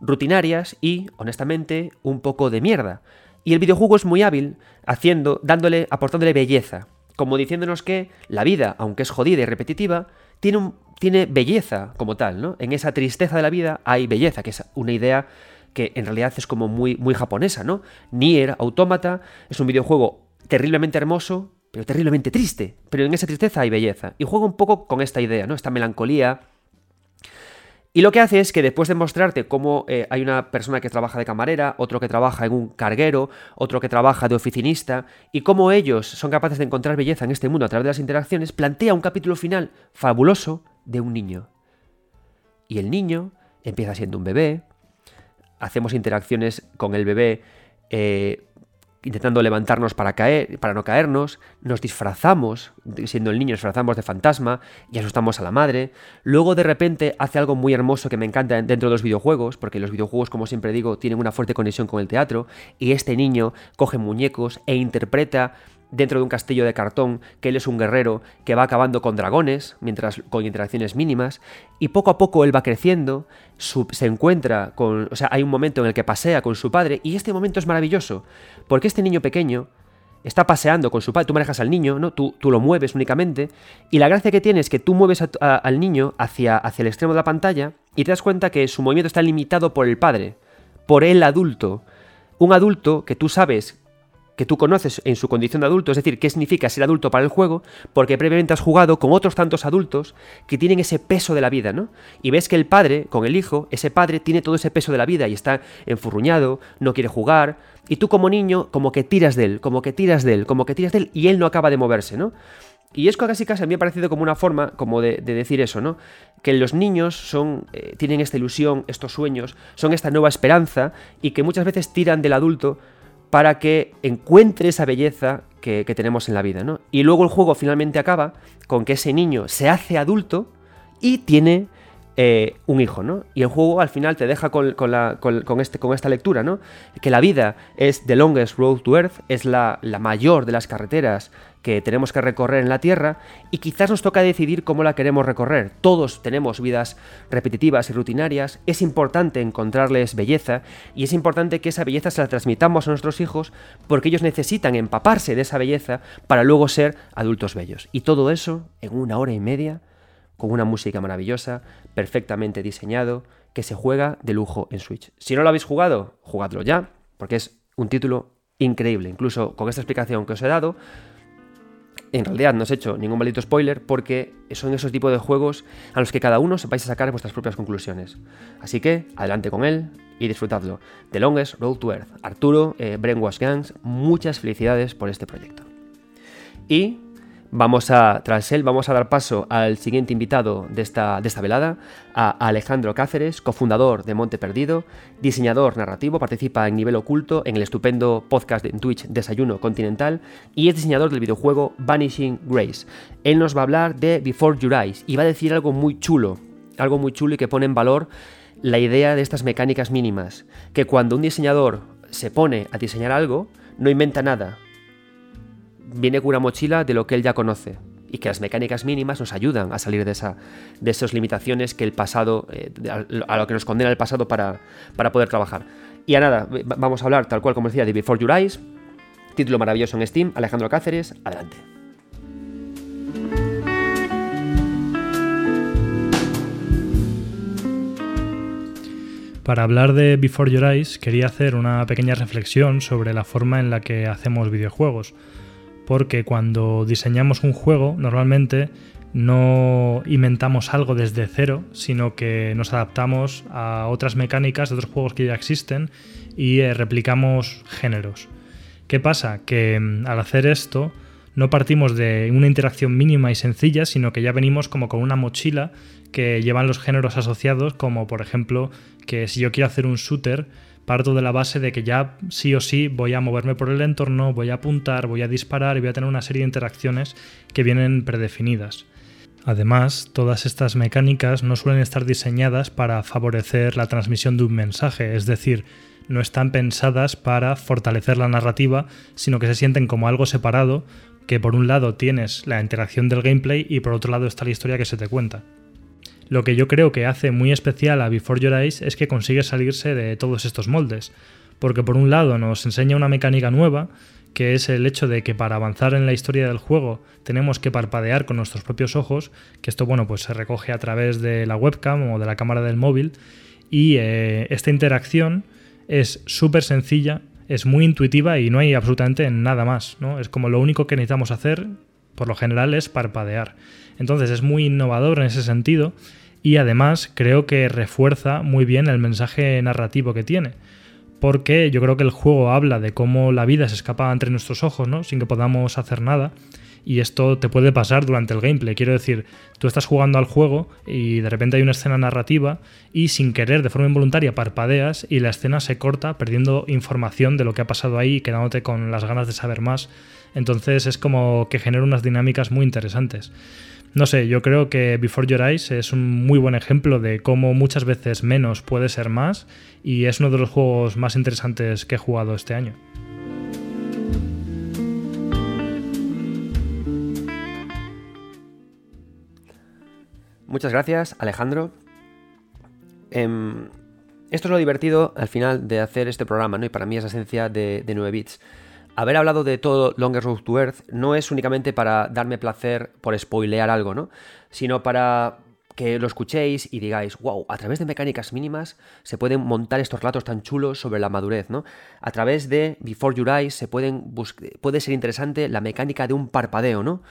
rutinarias y, honestamente, un poco de mierda. Y el videojuego es muy hábil haciendo, dándole, aportándole belleza, como diciéndonos que la vida, aunque es jodida y repetitiva, tiene, tiene belleza como tal, ¿no? En esa tristeza de la vida hay belleza, que es una idea que en realidad es como muy, muy japonesa, ¿no? Nier Automata es un videojuego terriblemente hermoso, pero terriblemente triste. Pero en esa tristeza hay belleza. Y juega un poco con esta idea, ¿no? Esta melancolía. Y lo que hace es que después de mostrarte cómo eh, hay una persona que trabaja de camarera, otro que trabaja en un carguero, otro que trabaja de oficinista, y cómo ellos son capaces de encontrar belleza en este mundo a través de las interacciones, plantea un capítulo final fabuloso de un niño. Y el niño empieza siendo un bebé, hacemos interacciones con el bebé eh, intentando levantarnos para, caer, para no caernos, nos disfrazamos, siendo el niño, disfrazamos de fantasma y asustamos a la madre. Luego de repente hace algo muy hermoso que me encanta dentro de los videojuegos, porque los videojuegos, como siempre digo, tienen una fuerte conexión con el teatro, y este niño coge muñecos e interpreta dentro de un castillo de cartón que él es un guerrero que va acabando con dragones, mientras con interacciones mínimas, y poco a poco él va creciendo, se encuentra con, o sea, hay un momento en el que pasea con su padre y este momento es maravilloso, porque este niño pequeño está paseando con su padre, tú manejas al niño, ¿no? Tú, tú lo mueves únicamente, y la gracia que tiene es que tú mueves al niño hacia, hacia el extremo de la pantalla y te das cuenta que su movimiento está limitado por el padre, por el adulto, un adulto que tú sabes que tú conoces en su condición de adulto, es decir, qué significa ser adulto para el juego, porque previamente has jugado con otros tantos adultos que tienen ese peso de la vida, ¿no? Y ves que el padre, con el hijo, ese padre tiene todo ese peso de la vida y está enfurruñado, no quiere jugar, y tú como niño como que tiras de él, como que tiras de él, como que tiras de él, y él no acaba de moverse, ¿no? Y es casi casi a mí me ha parecido como una forma como de, decir eso, ¿no? Que los niños son, eh, tienen esta ilusión, estos sueños, son esta nueva esperanza y que muchas veces tiran del adulto para que encuentre esa belleza que, tenemos en la vida, ¿no? Y luego el juego finalmente acaba con que ese niño se hace adulto y tiene eh, un hijo, ¿no? Y el juego al final te deja con, este, con esta lectura, ¿no? Que la vida es the longest road to earth, es la, la mayor de las carreteras que tenemos que recorrer en la Tierra y quizás nos toca decidir cómo la queremos recorrer. Todos tenemos vidas repetitivas y rutinarias, es importante encontrarles belleza y es importante que esa belleza se la transmitamos a nuestros hijos porque ellos necesitan empaparse de esa belleza para luego ser adultos bellos. Y todo eso en una hora y media, con una música maravillosa, perfectamente diseñado, que se juega de lujo en Switch. Si no lo habéis jugado, jugadlo ya, porque es un título increíble. Incluso con esta explicación que os he dado, en realidad no os he hecho ningún maldito spoiler porque son esos tipos de juegos a los que cada uno sepáis a sacar vuestras propias conclusiones. Así que adelante con él y disfrutadlo. The Longest Road to Earth. Arturo, eh, Brainwash Gangs, muchas felicidades por este proyecto. Y Vamos a, tras él, vamos a dar paso al siguiente invitado de esta, de esta velada, a Alejandro Cáceres, cofundador de Monte Perdido, diseñador narrativo, participa en Nivel Oculto, en el estupendo podcast en Twitch Desayuno Continental, y es diseñador del videojuego Vanishing Grace. Él nos va a hablar de Before Your Eyes y va a decir algo muy chulo, algo muy chulo y que pone en valor la idea de estas mecánicas mínimas, que cuando un diseñador se pone a diseñar algo, no inventa nada, viene con una mochila de lo que él ya conoce y que las mecánicas mínimas nos ayudan a salir de, esa, de esas limitaciones que el pasado, eh, a lo que nos condena el pasado para, para poder trabajar. Y a nada, vamos a hablar tal cual como decía de Before Your Eyes, título maravilloso en Steam, Alejandro Cáceres, adelante. Para hablar de Before Your Eyes quería hacer una pequeña reflexión sobre la forma en la que hacemos videojuegos porque cuando diseñamos un juego normalmente no inventamos algo desde cero, sino que nos adaptamos a otras mecánicas de otros juegos que ya existen y eh, replicamos géneros. ¿Qué pasa? Que mm, al hacer esto no partimos de una interacción mínima y sencilla, sino que ya venimos como con una mochila que llevan los géneros asociados, como por ejemplo que si yo quiero hacer un shooter, parto de la base de que ya sí o sí voy a moverme por el entorno, voy a apuntar, voy a disparar y voy a tener una serie de interacciones que vienen predefinidas. Además, todas estas mecánicas no suelen estar diseñadas para favorecer la transmisión de un mensaje, es decir, no están pensadas para fortalecer la narrativa, sino que se sienten como algo separado, que por un lado tienes la interacción del gameplay y por otro lado está la historia que se te cuenta. Lo que yo creo que hace muy especial a Before Your Eyes es que consigue salirse de todos estos moldes, porque por un lado nos enseña una mecánica nueva, que es el hecho de que para avanzar en la historia del juego tenemos que parpadear con nuestros propios ojos, que esto bueno pues se recoge a través de la webcam o de la cámara del móvil, y eh, esta interacción es súper sencilla, es muy intuitiva y no hay absolutamente nada más, ¿no? Es como lo único que necesitamos hacer, por lo general, es parpadear. Entonces es muy innovador en ese sentido y además creo que refuerza muy bien el mensaje narrativo que tiene. Porque yo creo que el juego habla de cómo la vida se escapa entre nuestros ojos, ¿no? Sin que podamos hacer nada. Y esto te puede pasar durante el gameplay. Quiero decir, tú estás jugando al juego y de repente hay una escena narrativa y sin querer, de forma involuntaria, parpadeas y la escena se corta perdiendo información de lo que ha pasado ahí y quedándote con las ganas de saber más. Entonces es como que genera unas dinámicas muy interesantes. No sé, yo creo que Before Your Eyes es un muy buen ejemplo de cómo muchas veces menos puede ser más y es uno de los juegos más interesantes que he jugado este año. Muchas gracias, Alejandro. Em, esto es lo divertido al final de hacer este programa, ¿no? Y para mí es la esencia de, de 9 bits haber hablado de todo Longest Road to Earth no es únicamente para darme placer por spoilear algo, ¿no? Sino para que lo escuchéis y digáis, wow, a través de mecánicas mínimas se pueden montar estos relatos tan chulos sobre la madurez, ¿no? A través de Before Your Eyes se pueden puede ser interesante la mecánica de un parpadeo, ¿no?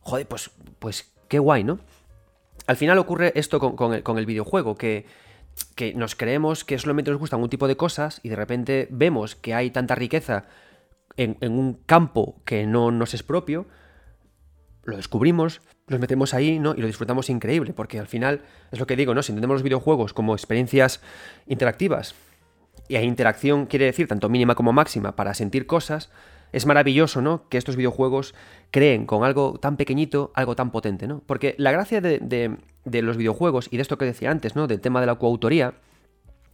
Joder, pues, pues qué guay, ¿no? Al final ocurre esto con, el, videojuego, que, que nos creemos que solamente nos gustan un tipo de cosas y de repente vemos que hay tanta riqueza en, un campo que no nos es propio, lo descubrimos, nos metemos ahí, ¿no? Y lo disfrutamos increíble, porque al final es lo que digo, ¿no? Si entendemos los videojuegos como experiencias interactivas, y hay interacción quiere decir tanto mínima como máxima para sentir cosas, es maravilloso, ¿no? Que estos videojuegos creen con algo tan pequeñito, algo tan potente, ¿no? Porque la gracia de, de los videojuegos, y de esto que decía antes, ¿no? Del tema de la coautoría,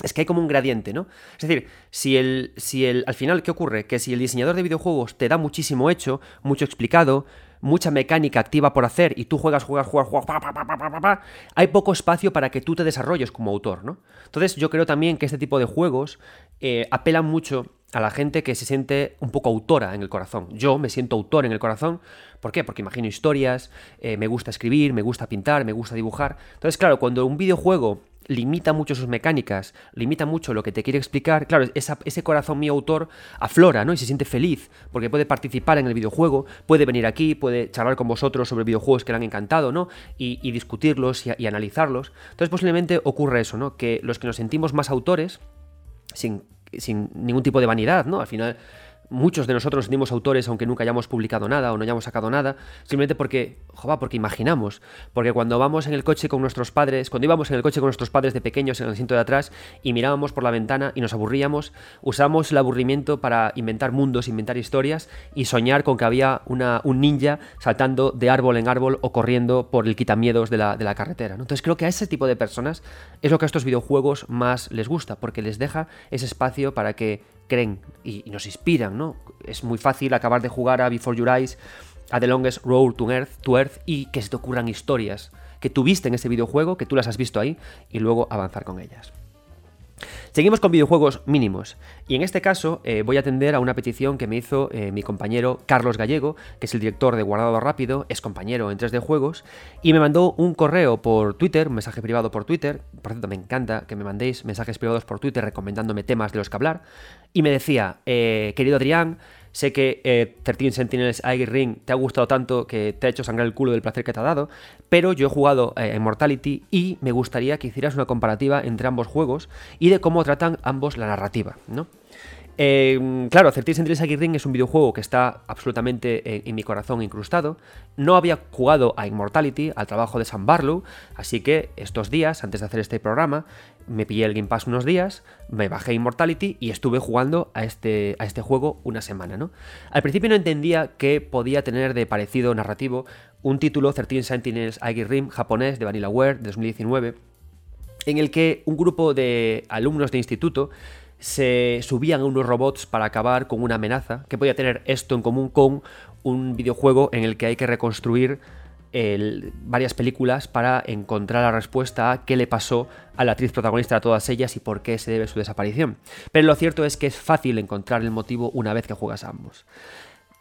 es que hay como un gradiente, ¿no? Es decir, si el, si el, al final, ¿qué ocurre? Que si el diseñador de videojuegos te da muchísimo hecho, mucho explicado, mucha mecánica activa por hacer y tú juegas, juegas, juegas, juegas, hay poco espacio para que tú te desarrolles como autor, ¿no? Entonces yo creo también que este tipo de juegos eh, apelan mucho a la gente que se siente un poco autora en el corazón. Yo me siento autor en el corazón. ¿Por qué? Porque imagino historias, eh, me gusta escribir, me gusta pintar, me gusta dibujar. Entonces, claro, cuando un videojuego limita mucho sus mecánicas, limita mucho lo que te quiere explicar, claro, ese corazón mío autor aflora, ¿no? Y se siente feliz, porque puede participar en el videojuego, puede venir aquí, puede charlar con vosotros sobre videojuegos que le han encantado, ¿no? Y, discutirlos y, y, analizarlos. Entonces posiblemente ocurre eso, ¿no? Que los que nos sentimos más autores, sin, sin ningún tipo de vanidad, ¿no? Al final muchos de nosotros sentimos autores aunque nunca hayamos publicado nada o no hayamos sacado nada, simplemente porque, joder, porque imaginamos. Porque cuando vamos en el coche con nuestros padres, cuando íbamos en el coche con nuestros padres de pequeños en el asiento de atrás y mirábamos por la ventana y nos aburríamos, usamos el aburrimiento para inventar mundos, inventar historias y soñar con que había una, un ninja saltando de árbol en árbol o corriendo por el quitamiedos de la, de la carretera. Entonces creo que a ese tipo de personas es lo que a estos videojuegos más les gusta, porque les deja ese espacio para que creen y, nos inspiran, ¿no? Es muy fácil acabar de jugar a Before Your Eyes, a The Longest Road to Earth, to Earth y que se te ocurran historias que tuviste en ese videojuego, que tú las has visto ahí, y luego avanzar con ellas. Seguimos con videojuegos mínimos. Y en este caso eh, voy a atender a una petición que me hizo eh, mi compañero Carlos Gallego, que es el director de Guardado Rápido, es compañero en 3D Juegos, y me mandó un correo por Twitter, un mensaje privado por Twitter. Por cierto, me encanta que me mandéis mensajes privados por Twitter recomendándome temas de los que hablar. Y me decía, eh, querido Adrián, Sé que eh, 13 Sentinels Age Ring te ha gustado tanto que te ha hecho sangrar el culo del placer que te ha dado, pero yo he jugado eh, en Mortality y me gustaría que hicieras una comparativa entre ambos juegos y de cómo tratan ambos la narrativa, ¿no? Eh, claro, 13 Sentinels Age Ring es un videojuego que está absolutamente en, mi corazón incrustado. No había jugado a Immortality, al trabajo de Sam Barlow, así que estos días, antes de hacer este programa, me pillé el Game Pass unos días, me bajé Immortality y estuve jugando a este, a este juego una semana, ¿no? Al principio no entendía qué podía tener de parecido narrativo un título 13 Sentinels Age Rim japonés de Vanillaware de 2019 en el que un grupo de alumnos de instituto se subían a unos robots para acabar con una amenaza que podía tener esto en común con un videojuego en el que hay que reconstruir varias películas para encontrar la respuesta a qué le pasó a la actriz protagonista de todas ellas y por qué se debe su desaparición. Pero lo cierto es que es fácil encontrar el motivo una vez que juegas a ambos.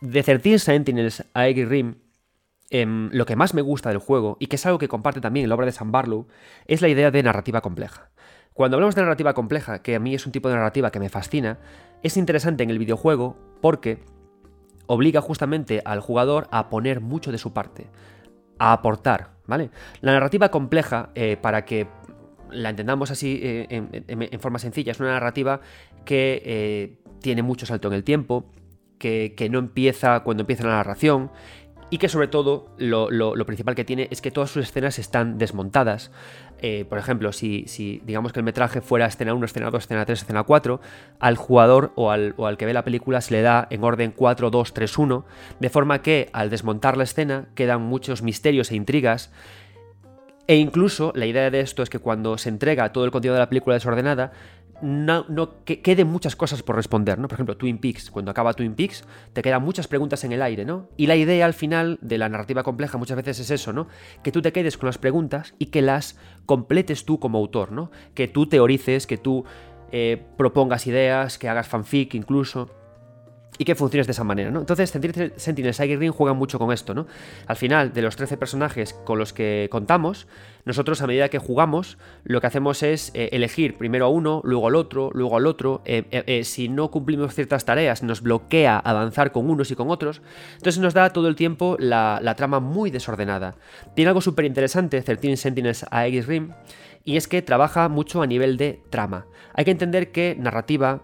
De 13 Sentinels a Eggy Rim, em, lo que más me gusta del juego, y que es algo que comparte también la obra de Sam Barlow, es la idea de narrativa compleja. Cuando hablamos de narrativa compleja, que a mí es un tipo de narrativa que me fascina, es interesante en el videojuego porque obliga justamente al jugador a poner mucho de su parte, a aportar, ¿vale? La narrativa compleja, eh, para que la entendamos así eh, en, forma sencilla, es una narrativa que eh, tiene mucho salto en el tiempo, que, no empieza cuando empieza la narración, y que sobre todo lo, principal que tiene es que todas sus escenas están desmontadas. Eh, por ejemplo, si, digamos que el metraje fuera escena 1, escena 2, escena 3, escena 4, al jugador o al, o al, que ve la película se le da en orden 4, 2, 3, 1, de forma que al desmontar la escena quedan muchos misterios e intrigas. E incluso la idea de esto es que cuando se entrega todo el contenido de la película desordenada, no, que queden muchas cosas por responder, ¿no? Por ejemplo, Twin Peaks, cuando acaba Twin Peaks, te quedan muchas preguntas en el aire, ¿no? Y la idea al final de la narrativa compleja muchas veces es eso, ¿no? Que tú te quedes con las preguntas y que las completes tú como autor, ¿no? Que tú teorices, que tú eh, propongas ideas, que hagas fanfic incluso. Y que funciones de esa manera, ¿no? Entonces, Sentinel Ring juega mucho con esto, ¿no? Al final, de los 13 personajes con los que contamos, nosotros a medida que jugamos, lo que hacemos es eh, elegir primero a uno, luego al otro, luego al otro. Eh, eh, si no cumplimos ciertas tareas, nos bloquea avanzar con unos y con otros. Entonces nos da todo el tiempo la, trama muy desordenada. Tiene algo súper interesante, 13 Sentinels a X-Rim, y es que trabaja mucho a nivel de trama. Hay que entender que narrativa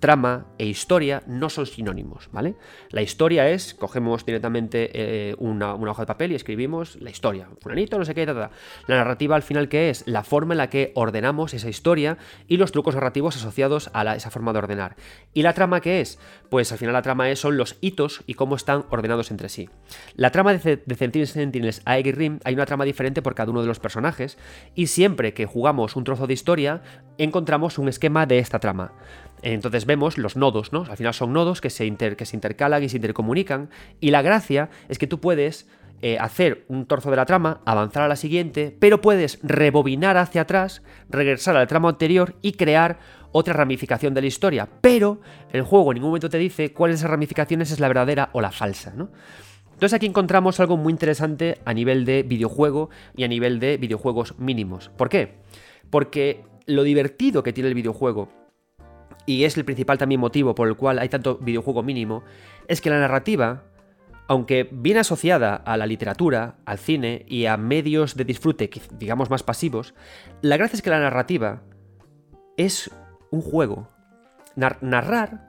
trama e historia no son sinónimos, ¿vale? La historia es, cogemos directamente eh, una, hoja de papel y escribimos la historia, fulanito, no sé qué, La narrativa al final, ¿qué es? La forma en la que ordenamos esa historia y los trucos narrativos asociados a esa forma de ordenar. ¿Y la trama qué es? Pues al final la trama es, son los hitos y cómo están ordenados entre sí. La trama de, de Sentinels a Rim hay una trama diferente por cada uno de los personajes y siempre que jugamos un trozo de historia encontramos un esquema de esta trama. Entonces vemos los nodos, ¿no? Al final son nodos que se, que se intercalan y se intercomunican. Y la gracia es que tú puedes eh, hacer un torzo de la trama, avanzar a la siguiente, pero puedes rebobinar hacia atrás, regresar al tramo anterior y crear otra ramificación de la historia. Pero el juego en ningún momento te dice cuál de esas ramificaciones es la verdadera o la falsa, ¿no? Entonces aquí encontramos algo muy interesante a nivel de videojuego y a nivel de videojuegos mínimos. ¿Por qué? Porque lo divertido que tiene el videojuego y es el principal también motivo por el cual hay tanto videojuego mínimo, es que la narrativa, aunque viene asociada a la literatura, al cine y a medios de disfrute, digamos más pasivos, la gracia es que la narrativa es un juego. narrar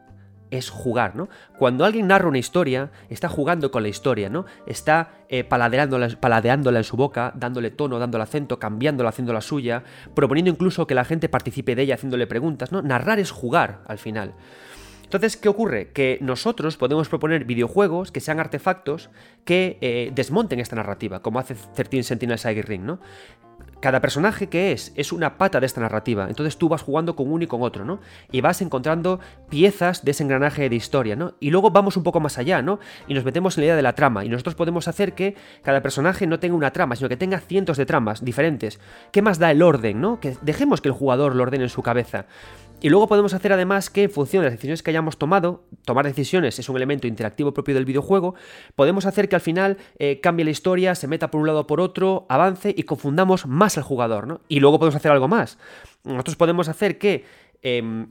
es jugar, ¿no? Cuando alguien narra una historia, está jugando con la historia, ¿no? Está eh, paladeándola, en su boca, dándole tono, dándole acento, cambiándola, haciendo la suya, proponiendo incluso que la gente participe de ella, haciéndole preguntas, ¿no? Narrar es jugar, al final. Entonces, ¿qué ocurre? Que nosotros podemos proponer videojuegos que sean artefactos que eh, desmonten esta narrativa, como hace 13 Sentinels Side Ring, ¿no? Cada personaje que es es una pata de esta narrativa. Entonces tú vas jugando con uno y con otro, ¿no? Y vas encontrando piezas de ese engranaje de historia, ¿no? Y luego vamos un poco más allá, ¿no? Y nos metemos en la idea de la trama. Y nosotros podemos hacer que cada personaje no tenga una trama, sino que tenga cientos de tramas diferentes. ¿Qué más da el orden, ¿no? Que dejemos que el jugador lo ordene en su cabeza. Y luego podemos hacer además que en función de las decisiones que hayamos tomado, tomar decisiones es un elemento interactivo propio del videojuego, podemos hacer que al final eh, cambie la historia, se meta por un lado o por otro, avance y confundamos más al jugador, ¿no? Y luego podemos hacer algo más. Nosotros podemos hacer que... Em,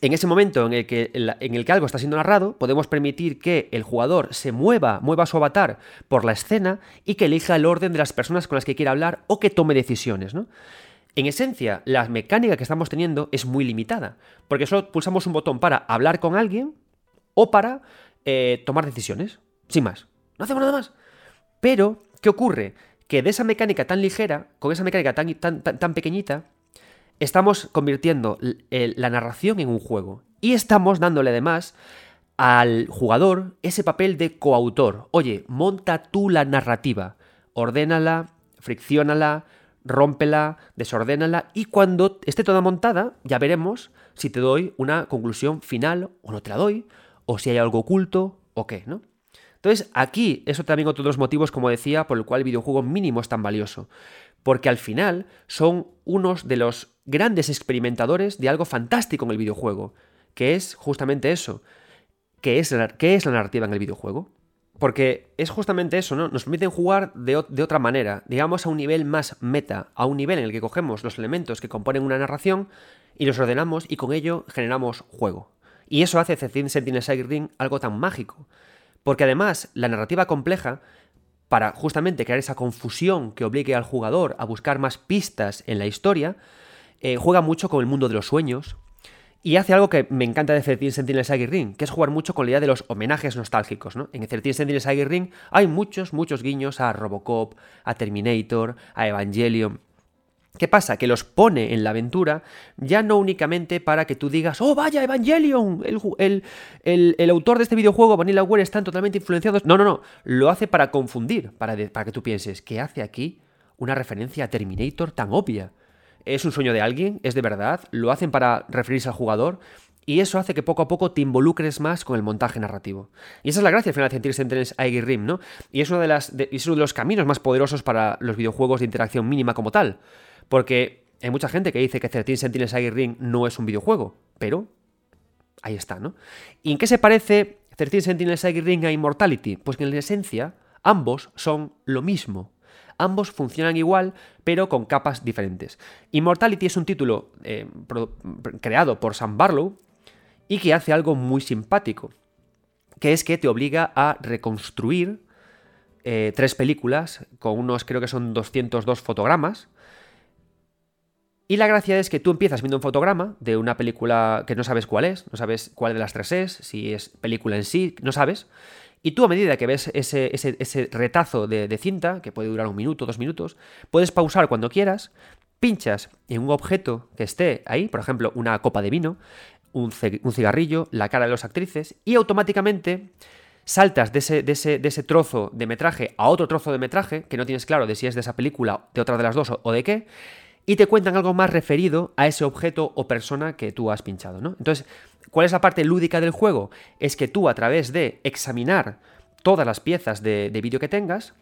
en ese momento en el, que, en el que algo está siendo narrado, podemos permitir que el jugador se mueva, mueva su avatar por la escena y que elija el orden de las personas con las que quiera hablar o que tome decisiones, ¿no? En esencia, la mecánica que estamos teniendo es muy limitada, porque solo pulsamos un botón para hablar con alguien o para eh, tomar decisiones, sin más. No hacemos nada más. Pero, ¿qué ocurre? Que de esa mecánica tan ligera, con esa mecánica tan, tan, tan, pequeñita, estamos convirtiendo la narración en un juego. Y estamos dándole además al jugador ese papel de coautor. Oye, monta tú la narrativa, ordénala, fricciónala, rómpela, desordénala y cuando esté toda montada ya veremos si te doy una conclusión final o no te la doy, o si hay algo oculto o qué, ¿no? Entonces aquí, eso también otro de los motivos, como decía, por el cual el videojuego mínimo es tan valioso. Porque al final son unos de los grandes experimentadores de algo fantástico en el videojuego, que es justamente eso. ¿Qué es qué es la narrativa en el videojuego? Porque es justamente eso, ¿no? Nos permiten jugar de, otra manera, digamos a un nivel más meta, a un nivel en el que cogemos los elementos que componen una narración y los ordenamos y con ello generamos juego. Y eso hace Cecil Sentinel Ring algo tan mágico. Porque además, la narrativa compleja, para justamente crear esa confusión que obligue al jugador a buscar más pistas en la historia, eh, juega mucho con el mundo de los sueños, y hace algo que me encanta de 13 Sentinels Side Ring, que es jugar mucho con la idea de los homenajes nostálgicos. ¿no? En 13 Sentinels Side Ring hay muchos, muchos guiños a Robocop, a Terminator, a Evangelion. ¿Qué pasa? Que los pone en la aventura ya no únicamente para que tú digas, oh vaya, Evangelion, el, el, autor de este videojuego, Vanilla Ware, están totalmente influenciados. No, no, no, lo hace para confundir, para, para que tú pienses, ¿qué hace aquí una referencia a Terminator tan obvia? Es un sueño de alguien, es de verdad, lo hacen para referirse al jugador y eso hace que poco a poco te involucres más con el montaje narrativo. Y esa es la gracia al final de sentirse en Rim, ¿no? Y es, uno de los caminos más poderosos para los videojuegos de interacción mínima como tal. Porque hay mucha gente que dice que 13 Sentinels Ring no es un videojuego, pero ahí está, ¿no? ¿Y en qué se parece 13 Sentinel Psychic Ring e Immortality? Pues que en esencia ambos son lo mismo. Ambos funcionan igual, pero con capas diferentes. Immortality es un título eh, creado por Sam Barlow y que hace algo muy simpático, que es que te obliga a reconstruir eh, tres películas con unos, creo que son 202 fotogramas. Y la gracia es que tú empiezas viendo un fotograma de una película que no sabes cuál es, no sabes cuál de las tres es, si es película en sí, no sabes. Y tú a medida que ves ese, retazo de, cinta, que puede durar un minuto, dos minutos, puedes pausar cuando quieras, pinchas en un objeto que esté ahí, por ejemplo, una copa de vino, un, cigarrillo, la cara de las actrices, y automáticamente saltas de ese, de, ese, de ese, trozo de metraje a otro trozo de metraje, que no tienes claro de si es de esa película, de otra de las dos o de qué, y te cuentan algo más referido a ese objeto o persona que tú has pinchado, ¿no? Entonces, ¿Cuál es la parte lúdica del juego? Es que tú a través de examinar todas las piezas de, vídeo que tengas,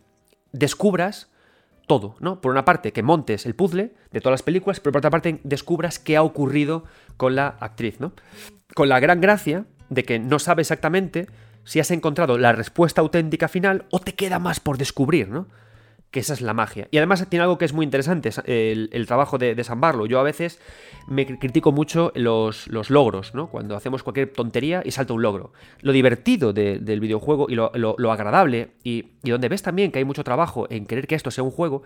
descubras todo, ¿no? Por una parte, que montes el puzzle de todas las películas, pero por otra parte, descubras qué ha ocurrido con la actriz, ¿no? Con la gran gracia de que no sabes exactamente si has encontrado la respuesta auténtica final o te queda más por descubrir, ¿no? Que esa es la magia. Y además tiene algo que es muy interesante, el, trabajo de, de, San Barlo. Yo a veces me critico mucho los, logros, ¿no? Cuando hacemos cualquier tontería y salta un logro. Lo divertido del videojuego y lo, agradable, y, donde ves también que hay mucho trabajo en querer que esto sea un juego,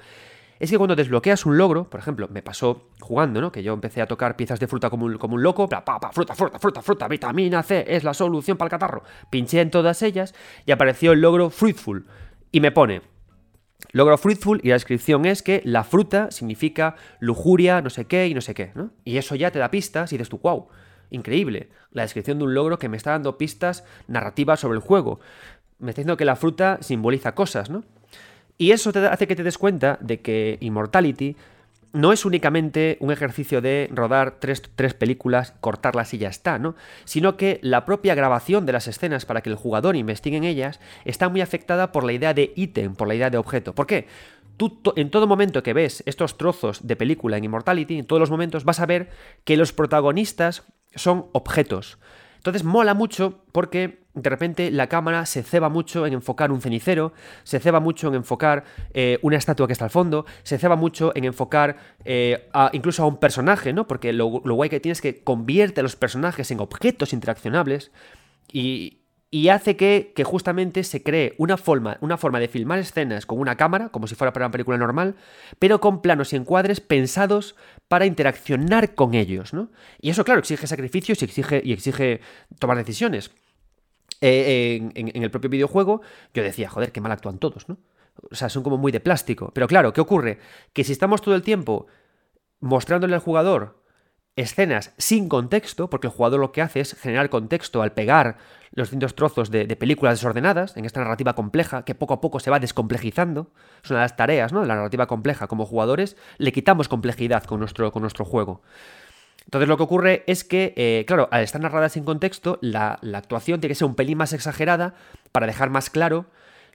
es que cuando desbloqueas un logro, por ejemplo, me pasó jugando, ¿no? Que yo empecé a tocar piezas de fruta como un, como un loco, pa, pa, fruta, fruta, fruta, fruta, vitamina C, es la solución para el catarro. Pinché en todas ellas y apareció el logro Fruitful. Y me pone, Logro fruitful y la descripción es que la fruta significa lujuria, no sé qué y no sé qué, ¿no? Y eso ya te da pistas y dices tú, wow, increíble. La descripción de un logro que me está dando pistas narrativas sobre el juego. Me está diciendo que la fruta simboliza cosas, ¿no? Y eso te hace que te des cuenta de que Immortality no es únicamente un ejercicio de rodar tres, películas, cortarlas y ya está, ¿no? Sino que la propia grabación de las escenas para que el jugador investigue en ellas está muy afectada por la idea de ítem, por la idea de objeto. ¿Por qué? Tú en todo momento que ves estos trozos de película en Immortality, en todos los momentos vas a ver que los protagonistas son objetos. Entonces mola mucho porque de repente la cámara se ceba mucho en enfocar un cenicero, se ceba mucho en enfocar eh, una estatua que está al fondo, se ceba mucho en enfocar eh, incluso a un personaje, ¿no? Porque lo, lo guay que tienes es que convierte a los personajes en objetos interaccionables y, y hace que, justamente se cree una forma, una forma de filmar escenas con una cámara, como si fuera para una película normal, pero con planos y encuadres pensados para interaccionar con ellos, ¿no? Y eso, claro, exige sacrificios y exige, y exige tomar decisiones. Eh, en, el propio videojuego, yo decía, joder, qué mal actúan todos, ¿no? O sea, son como muy de plástico. Pero claro, ¿qué ocurre? Que si estamos todo el tiempo mostrándole al jugador escenas sin contexto, porque el jugador lo que hace es generar contexto al pegar los distintos trozos de, películas desordenadas en esta narrativa compleja que poco a poco se va descomplejizando. Es una de las tareas ¿no? de la narrativa compleja. Como jugadores le quitamos complejidad con nuestro, con nuestro juego. Entonces lo que ocurre es que, eh, claro, al estar narrada sin contexto, la, la actuación tiene que ser un pelín más exagerada para dejar más claro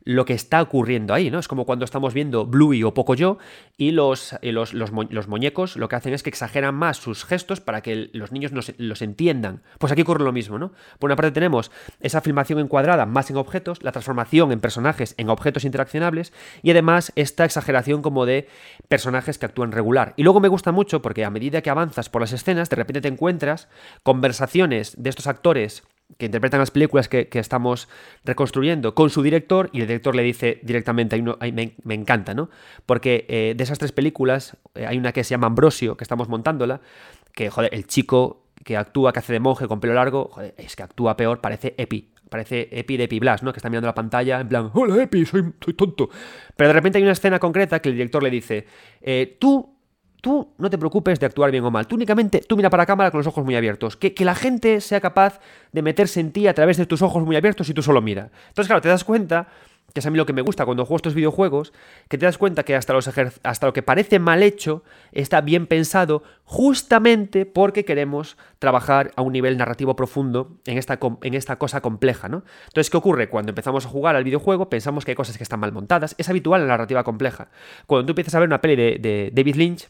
lo que está ocurriendo ahí, ¿no? Es como cuando estamos viendo Bluey o Poco Yo y los, los, los, muñecos lo que hacen es que exageran más sus gestos para que los niños los entiendan. Pues aquí ocurre lo mismo, ¿no? Por una parte tenemos esa filmación encuadrada más en objetos, la transformación en personajes en objetos interaccionables y además esta exageración como de personajes que actúan regular. Y luego me gusta mucho porque a medida que avanzas por las escenas, de repente te encuentras conversaciones de estos actores que interpretan las películas que, estamos reconstruyendo con su director y el director le dice directamente, hay uno, me, encanta, ¿no? Porque eh, de esas tres películas eh, hay una que se llama Ambrosio, que estamos montándola, que, joder, el chico que actúa, que hace de monje con pelo largo, joder, es que actúa peor, parece Epi. Parece Epi de Epi Blas, ¿no? Que está mirando la pantalla en plan, hola Epi, soy, soy tonto. Pero de repente hay una escena concreta que el director le dice, eh, tú Tú no te preocupes de actuar bien o mal. Tú únicamente, tú mira para la cámara con los ojos muy abiertos. Que, la gente sea capaz de meterse en ti a través de tus ojos muy abiertos y tú solo mira. Entonces, claro, te das cuenta, que es a mí lo que me gusta cuando juego estos videojuegos, que te das cuenta que hasta, los hasta lo que parece mal hecho está bien pensado justamente porque queremos trabajar a un nivel narrativo profundo en esta, en esta cosa compleja, ¿no? Entonces, ¿qué ocurre? Cuando empezamos a jugar al videojuego pensamos que hay cosas que están mal montadas. Es habitual en la narrativa compleja. Cuando tú empiezas a ver una peli de David Lynch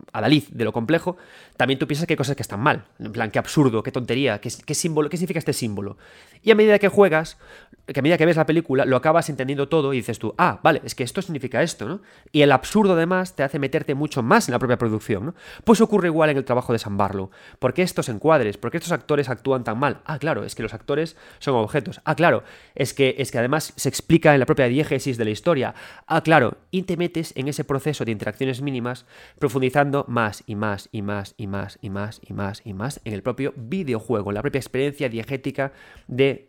adalid de lo complejo, también tú piensas que hay cosas que están mal. En plan, qué absurdo, qué tontería, qué, símbolo, qué significa este símbolo. Y a medida que juegas, que a medida que ves la película, lo acabas entendiendo todo y dices tú, ah, vale, es que esto significa esto, ¿no? Y el absurdo además te hace meterte mucho más en la propia producción, ¿no? Pues ocurre igual en el trabajo de San Barlow. ¿Por qué estos encuadres? ¿Por qué estos actores actúan tan mal? Ah, claro, es que los actores son objetos. Ah, claro, es que, es que además se explica en la propia diégesis de la historia. Ah, claro, y te metes en ese proceso de interacciones mínimas, profundizando más y más y más y más y más y más y más en el propio videojuego, en la propia experiencia diegética de,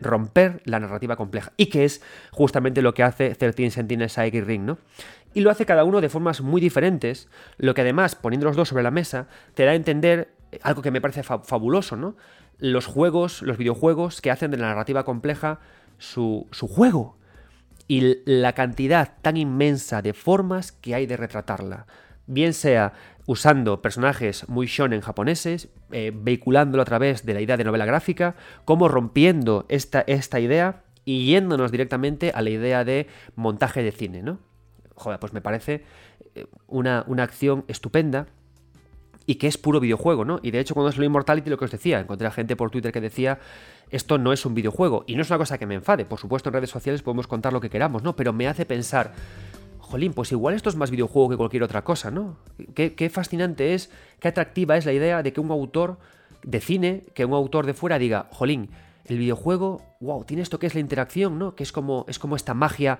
romper la narrativa compleja. Y que es justamente lo que hace 13 Sentinels Psychic Ring, ¿no? Y lo hace cada uno de formas muy diferentes, lo que además, poniendo los dos sobre la mesa, te da a entender algo que me parece fabuloso, ¿no? Los juegos, los videojuegos que hacen de la narrativa compleja su juego. Y la cantidad tan inmensa de formas que hay de retratarla. Bien sea usando personajes muy shonen japoneses, eh, vehiculándolo a través de la idea de novela gráfica, como rompiendo esta, esta idea y yéndonos directamente a la idea de montaje de cine, ¿no? Joder, pues me parece eh, una, una acción estupenda y que es puro videojuego, ¿no? Y de hecho, cuando es lo Immortality, lo que os decía, encontré a gente por Twitter que decía, esto no es un videojuego. Y no es una cosa que me enfade, por supuesto, en redes sociales podemos contar lo que queramos, ¿no? Pero me hace pensar, jolín, pues igual esto es más videojuego que cualquier otra cosa, ¿no? Qué, fascinante es, qué atractiva es la idea de que un autor de cine, que un autor de fuera diga, jolín, el videojuego, wow, tiene esto que es la interacción, ¿no? Que es como, es como esta magia,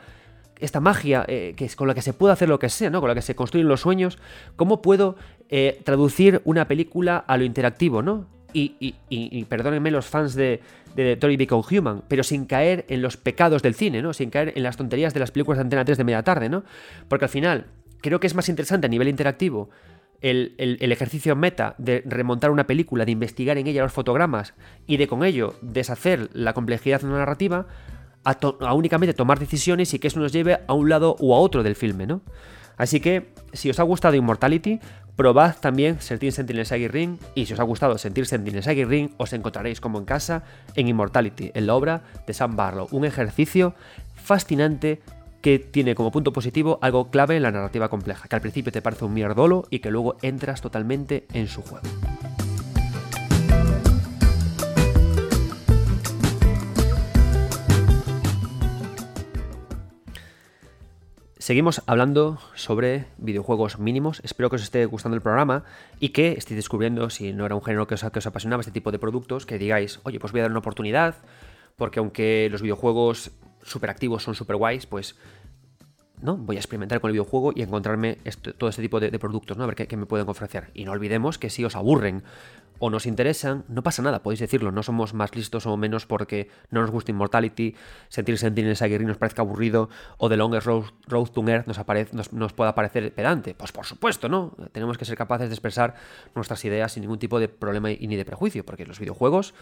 esta magia eh, que es con la que se puede hacer lo que sea, ¿no? Con la que se construyen los sueños. ¿Cómo puedo eh, traducir una película a lo interactivo, ¿no? Y, perdónenme los fans de, de Tori Become Human, pero sin caer en los pecados del cine, ¿no? Sin caer en las tonterías de las películas de Antena 3 de media tarde, ¿no? Porque al final, creo que es más interesante a nivel interactivo el, ejercicio meta de remontar una película, de investigar en ella los fotogramas y de con ello deshacer la complejidad de una narrativa, a, a únicamente tomar decisiones y que eso nos lleve a un lado o a otro del filme, ¿no? Así que, si os ha gustado Immortality, probad también Sentir Sentinel Sagi Ring y si os ha gustado Sentir Sentinel Sagi Ring, os encontraréis como en casa en Immortality, en la obra de Sam Barlow. Un ejercicio fascinante que tiene como punto positivo algo clave en la narrativa compleja, que al principio te parece un mierdolo y que luego entras totalmente en su juego. Seguimos hablando sobre videojuegos mínimos. Espero que os esté gustando el programa y que estéis descubriendo, si no era un género que os, apasionaba este tipo de productos, que digáis, oye, pues voy a dar una oportunidad, porque aunque los videojuegos superactivos son super guays, pues ¿no? Voy a experimentar con el videojuego y encontrarme todo este tipo de, productos, ¿no? A ver qué, me pueden ofrecer. Y no olvidemos que si os aburren o nos interesan, no pasa nada, podéis decirlo. No somos más listos o menos porque no nos gusta Immortality, sentir Sentinels Aguirre nos parezca aburrido o The Longest Road, Road to Earth nos, nos, pueda parecer pedante. Pues por supuesto, ¿no? Tenemos que ser capaces de expresar nuestras ideas sin ningún tipo de problema y ni de prejuicio, porque los videojuegos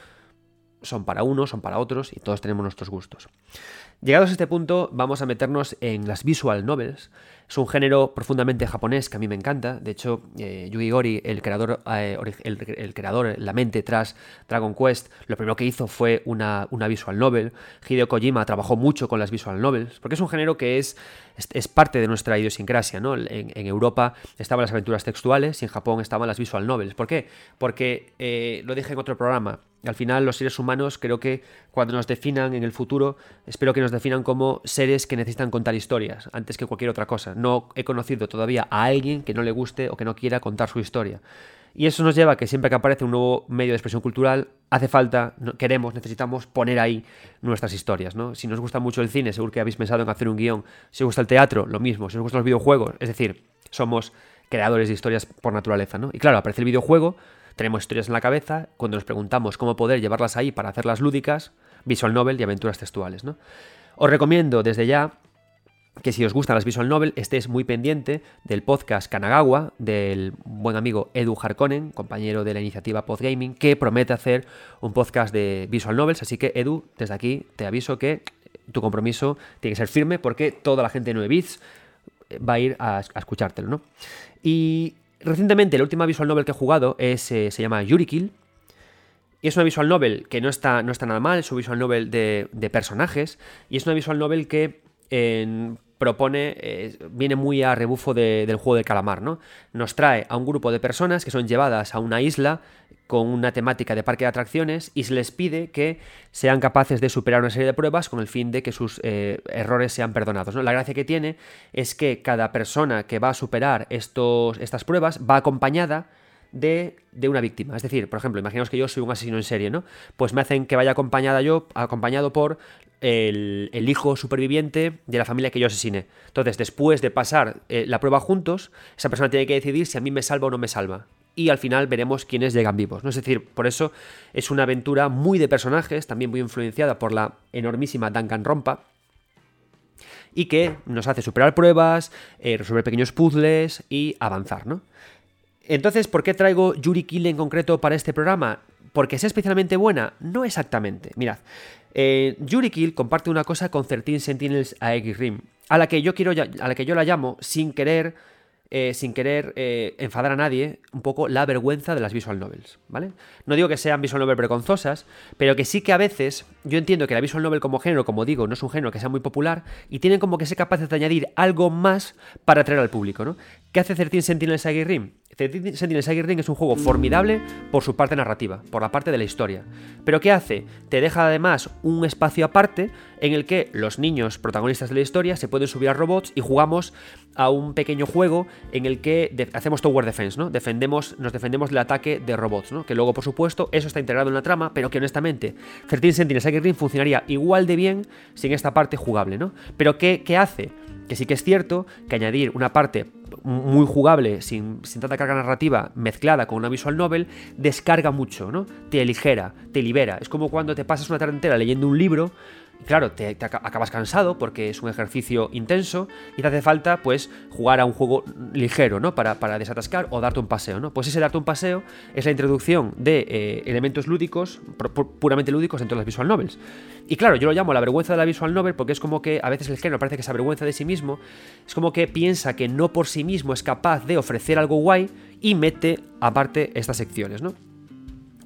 son para unos, son para otros y todos tenemos nuestros gustos. Llegados a este punto, vamos a meternos en las visual novels. Es un género profundamente japonés que a mí me encanta. De hecho, eh, Yugi Gori, el creador, eh, el, creador, la mente tras Dragon Quest, lo primero que hizo fue una, una, visual novel. Hideo Kojima trabajó mucho con las visual novels, porque es un género que es, es, parte de nuestra idiosincrasia. ¿no? En, Europa estaban las aventuras textuales y en Japón estaban las visual novels. ¿Por qué? Porque, eh, lo dije en otro programa, al final los seres humanos creo que cuando nos definan en el futuro, espero que nos definan como seres que necesitan contar historias antes que cualquier otra cosa. No he conocido todavía a alguien que no le guste o que no quiera contar su historia. Y eso nos lleva a que siempre que aparece un nuevo medio de expresión cultural, hace falta, queremos, necesitamos poner ahí nuestras historias. ¿no? Si nos gusta mucho el cine, seguro que habéis pensado en hacer un guion. Si os gusta el teatro, lo mismo. Si os gustan los videojuegos, es decir, somos creadores de historias por naturaleza. ¿no? Y claro, aparece el videojuego tenemos historias en la cabeza, cuando nos preguntamos cómo poder llevarlas ahí para hacerlas lúdicas, visual novel y aventuras textuales. ¿no? Os recomiendo desde ya que si os gustan las visual novel estéis muy pendiente del podcast Kanagawa del buen amigo Edu Harkonnen, compañero de la iniciativa Podgaming, que promete hacer un podcast de visual novels. Así que Edu, desde aquí te aviso que tu compromiso tiene que ser firme porque toda la gente de 9 bits va a ir a, a escuchártelo, ¿no? Y Recientemente, la última visual novel que he jugado es, eh, se llama Yurikil. Y es una visual novel que no está, no está nada mal, es una visual novel de, personajes. Y es una visual novel que propone, eh, viene muy a rebufo del juego de calamar, ¿no? Nos trae a un grupo de personas que son llevadas a una isla con una temática de parque de atracciones y se les pide que sean capaces de superar una serie de pruebas con el fin de que sus eh, errores sean perdonados. La gracia que tiene es que cada persona que va a superar estos, estas pruebas va acompañada de, una víctima. Es decir, por ejemplo, imaginaos que yo soy un asesino en serie, ¿no? Pues me hacen que vaya acompañada yo, acompañado por el, hijo superviviente de la familia que yo asesine. Entonces, después de pasar eh, la prueba juntos, esa persona tiene que decidir si a mí me salva o no me salva. Y al final veremos quiénes llegan vivos. ¿no? Es decir, por eso es una aventura muy de personajes, también muy influenciada por la enormísima Duncan Rompa, y que nos hace superar pruebas, eh, resolver pequeños puzzles y avanzar, ¿no? Entonces, ¿por qué traigo Yuri Kill en concreto para este programa? ¿Porque es especialmente buena? No exactamente. Mirad, eh, Kill comparte una cosa con 13 Sentinels a Rim, a la que yo quiero, a la que yo la llamo sin querer eh, sin querer eh, enfadar a nadie, un poco la vergüenza de las visual novels, ¿vale? No digo que sean visual novel vergonzosas, pero que sí que a veces yo entiendo que la visual novel como género, como digo, no es un género que sea muy popular y tienen como que ser capaces de añadir algo más para atraer al público, ¿no? ¿Qué hace 13 Sentinels Saga Rim? 13 Sentinels Saga Rim es un juego formidable por su parte narrativa, por la parte de la historia. ¿Pero qué hace? Te deja además un espacio aparte en el que los niños protagonistas de la historia se pueden subir a robots y jugamos a un pequeño juego en el que hacemos Tower Defense, ¿no? Defendemos, nos defendemos del ataque de robots, ¿no? Que luego, por supuesto, eso está integrado en la trama, pero que honestamente 13 Sentinels Cyber Ring funcionaría igual de bien sin esta parte jugable, ¿no? Pero ¿qué, qué hace? Que sí que es cierto que añadir una parte muy jugable, sin, sin, tanta carga narrativa, mezclada con una visual novel, descarga mucho, ¿no? Te aligera, te libera. Es como cuando te pasas una tarde entera leyendo un libro claro, te, acabas cansado porque es un ejercicio intenso y te hace falta, pues, jugar a un juego ligero, ¿no? Para, para desatascar o darte un paseo, ¿no? Pues ese darte un paseo es la introducción de eh, elementos lúdicos, puramente lúdicos dentro de las visual novels. Y claro, yo lo llamo la vergüenza de la visual novel porque es como que a veces el género parece que se avergüenza de sí mismo, es como que piensa que no por sí mismo es capaz de ofrecer algo guay y mete aparte estas secciones, ¿no?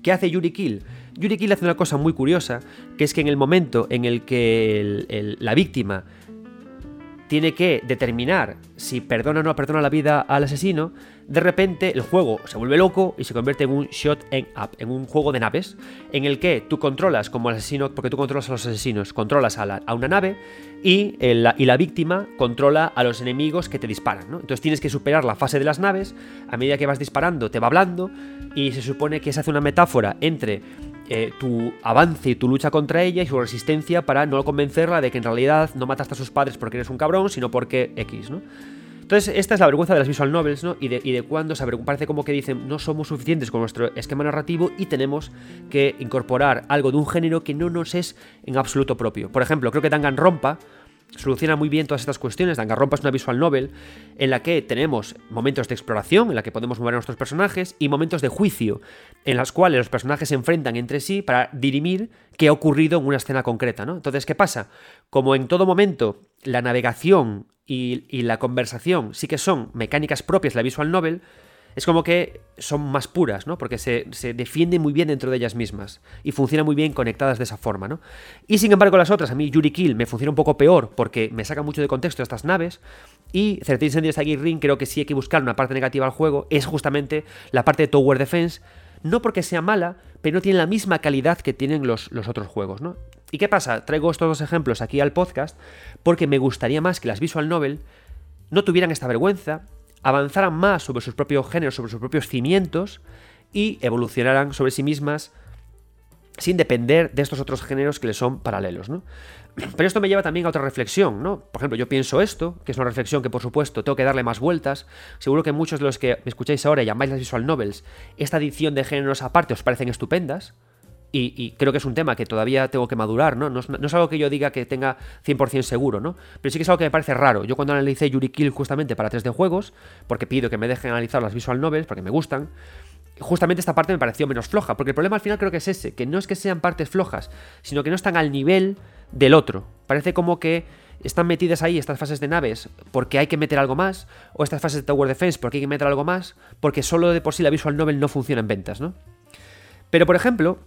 ¿Qué hace Yuri Kill? Yuri Kill hace una cosa muy curiosa, que es que en el momento en el que la víctima tiene que determinar si perdona o no perdona la vida al asesino, de repente el juego se vuelve loco y se convierte en un shot en up, en un juego de naves, en el que tú controlas como asesino, porque tú controlas a los asesinos, controlas a, una nave y, la, y, la, víctima controla a los enemigos que te disparan. Entonces tienes que superar la fase de las naves, a medida que vas disparando te va hablando y se supone que se hace una metáfora entre eh, tu avance y tu lucha contra ella y su resistencia para no convencerla de que en realidad no mataste a sus padres porque eres un cabrón, sino porque X, ¿no? Entonces, esta es la vergüenza de las visual novels, ¿no? Y de, y de cuando se parece como que dicen, no somos suficientes con nuestro esquema narrativo y tenemos que incorporar algo de un género que no nos es en absoluto propio. Por ejemplo, creo que Rompa soluciona muy bien todas estas cuestiones. Danganronpa es una visual novel en la que tenemos momentos de exploración, en la que podemos mover a nuestros personajes, y momentos de juicio, en los cuales los personajes se enfrentan entre sí para dirimir qué ha ocurrido en una escena concreta. ¿no? Entonces, ¿qué pasa? Como en todo momento la navegación y la conversación sí que son mecánicas propias de la visual novel, es como que son más puras, ¿no? Porque se, defienden muy bien dentro de ellas mismas y funcionan muy bien conectadas de esa forma, ¿no? Y sin embargo las otras, a mí Yuri Kill me funciona un poco peor porque me saca mucho de contexto estas naves y 13 Incendios Tiger Ring creo que sí hay que buscar una parte negativa al juego, es justamente la parte de Tower Defense, no porque sea mala, pero no tiene la misma calidad que tienen los, los otros juegos, ¿no? ¿Y qué pasa? Traigo estos dos ejemplos aquí al podcast porque me gustaría más que las visual novel no tuvieran esta vergüenza avanzaran más sobre sus propios géneros, sobre sus propios cimientos y evolucionaran sobre sí mismas sin depender de estos otros géneros que les son paralelos, ¿no? (clears throat) Pero esto me lleva también a otra reflexión, ¿no? Por ejemplo, yo pienso esto, que es una reflexión que por supuesto tengo que darle más vueltas. Seguro que muchos de los que me escucháis ahora y llamáis las visual novels, esta edición de géneros aparte os parecen estupendas. Y, creo que es un tema que todavía tengo que madurar, ¿no? No es, algo que yo diga que tenga 100% seguro, ¿no? Pero sí que es algo que me parece raro. Yo cuando analicé Yuri Kill justamente para 3D juegos, porque pido que me dejen analizar las visual novels, porque me gustan, justamente esta parte me pareció menos floja, porque el problema al final creo que es ese, que no es que sean partes flojas, sino que no están al nivel del otro. Parece como que están metidas ahí estas fases de naves porque hay que meter algo más, o estas fases de Tower Defense porque hay que meter algo más, porque solo de por sí la visual novel no funciona en ventas, ¿no? Pero por ejemplo,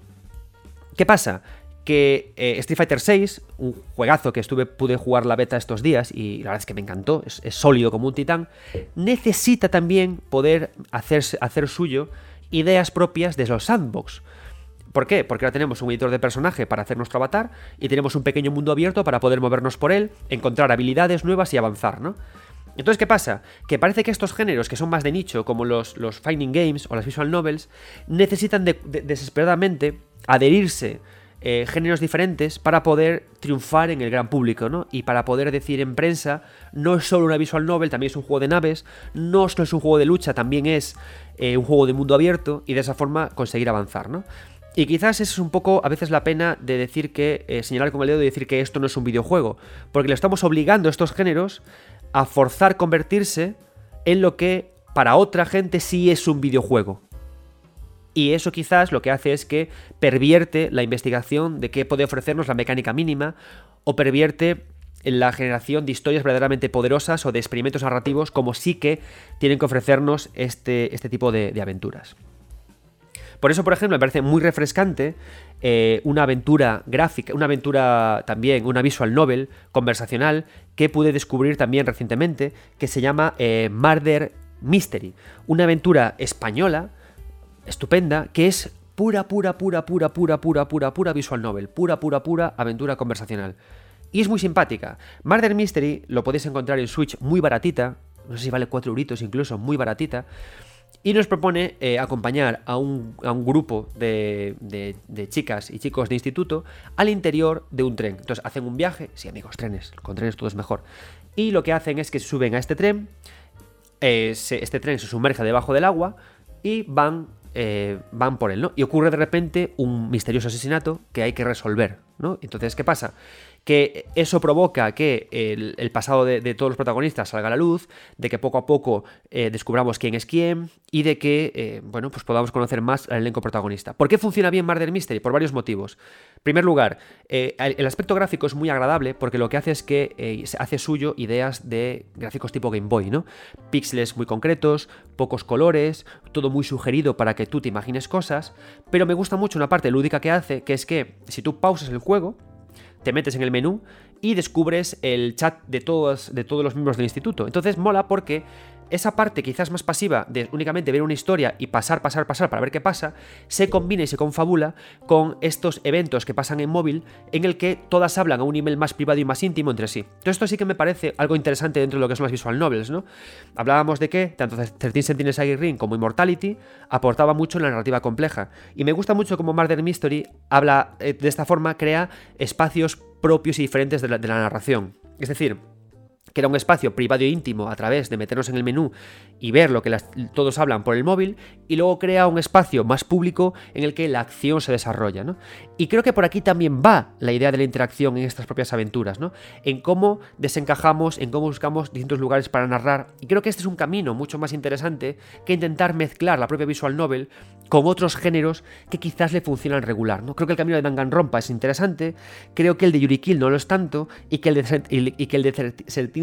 ¿Qué pasa? que eh, Street Fighter VI, un juegazo que estuve, pude jugar la beta estos días y la verdad es que me encantó, es, sólido como un titán, necesita también poder hacer suyo ideas propias de los sandbox. ¿Por qué? Porque ahora tenemos un editor de personaje para hacer nuestro avatar y tenemos un pequeño mundo abierto para poder movernos por él, encontrar habilidades nuevas y avanzar, ¿no? Entonces, ¿qué pasa? Que parece que estos géneros que son más de nicho, como los, los Finding Games o las Visual Novels, necesitan desesperadamente adherirse eh, géneros diferentes para poder triunfar en el gran público, ¿no? Y para poder decir en prensa, no es solo una visual novel, también es un juego de naves, no solo es un juego de lucha, también es eh, un juego de mundo abierto y de esa forma conseguir avanzar, ¿no? Y quizás es un poco a veces la pena de decir que, eh, señalar con el dedo y decir que esto no es un videojuego, porque le estamos obligando a estos géneros a forzar convertirse en lo que para otra gente sí es un videojuego. Y eso quizás lo que hace es que pervierte la investigación de qué puede ofrecernos la mecánica mínima o pervierte la generación de historias verdaderamente poderosas o de experimentos narrativos como sí que tienen que ofrecernos este, este tipo de aventuras. Por eso, por ejemplo, me parece muy refrescante eh, una aventura gráfica, una aventura también, una visual novel conversacional que pude descubrir también recientemente, que se llama eh, Murder Mystery. Una aventura española, estupenda, que es pura, pura, pura, pura, pura, pura, pura, pura visual novel, pura, pura, pura aventura conversacional. Y es muy simpática. Murder Mystery lo podéis encontrar en Switch muy baratita, no sé si vale 4 euritos incluso, muy baratita y nos propone eh, acompañar a un, grupo de, chicas y chicos de instituto al interior de un tren. Entonces hacen un viaje, sí amigos, trenes, con trenes todo es mejor. Y lo que hacen es que suben a este tren, eh, este tren se sumerge debajo del agua y van, eh, van por él, ¿no? Y ocurre de repente un misterioso asesinato que hay que resolver, ¿no? Entonces, ¿qué pasa? Que eso provoca que el, pasado de, todos los protagonistas salga a la luz, de que poco a poco eh, descubramos quién es quién y de que, eh, bueno, pues podamos conocer más al elenco protagonista. ¿Por qué funciona bien Murder Mystery? Por varios motivos. En primer lugar, eh, el aspecto gráfico es muy agradable porque lo que hace es que hace suyo ideas de gráficos tipo Game Boy, ¿no? Píxeles muy concretos, pocos colores, todo muy sugerido para que tú te imagines cosas, pero me gusta mucho una parte lúdica que hace, que es que si tú pausas el juego, te metes en el menú y descubres el chat de todos, de todos los miembros del instituto. Entonces mola porque esa parte quizás más pasiva de únicamente ver una historia y pasar, pasar, pasar para ver qué pasa, se combina y se confabula con estos eventos que pasan en móvil en el que todas hablan a un nivel más privado y más íntimo entre sí. Todo esto sí que me parece algo interesante dentro de lo que son las visual novels, ¿no? Hablábamos de que tanto 13 Sentinels Ring Ring como Immortality aportaba mucho en la narrativa compleja y me gusta mucho como Murder Mystery habla eh, de esta forma, crea espacios propios y diferentes de la narración. Es decir, que era un espacio privado e íntimo a través de meternos en el menú y ver lo que todos hablan por el móvil, y luego crea un espacio más público en el que la acción se desarrolla. Y creo que por aquí también va la idea de la interacción en estas propias aventuras, ¿no? en cómo desencajamos, en cómo buscamos distintos lugares para narrar, y creo que este es un camino mucho más interesante que intentar mezclar la propia visual novel con otros géneros que quizás le funcionan regular. ¿no? Creo que el camino de Danganronpa es interesante, creo que el de Yuri Kill no lo es tanto, y que el de, y que el de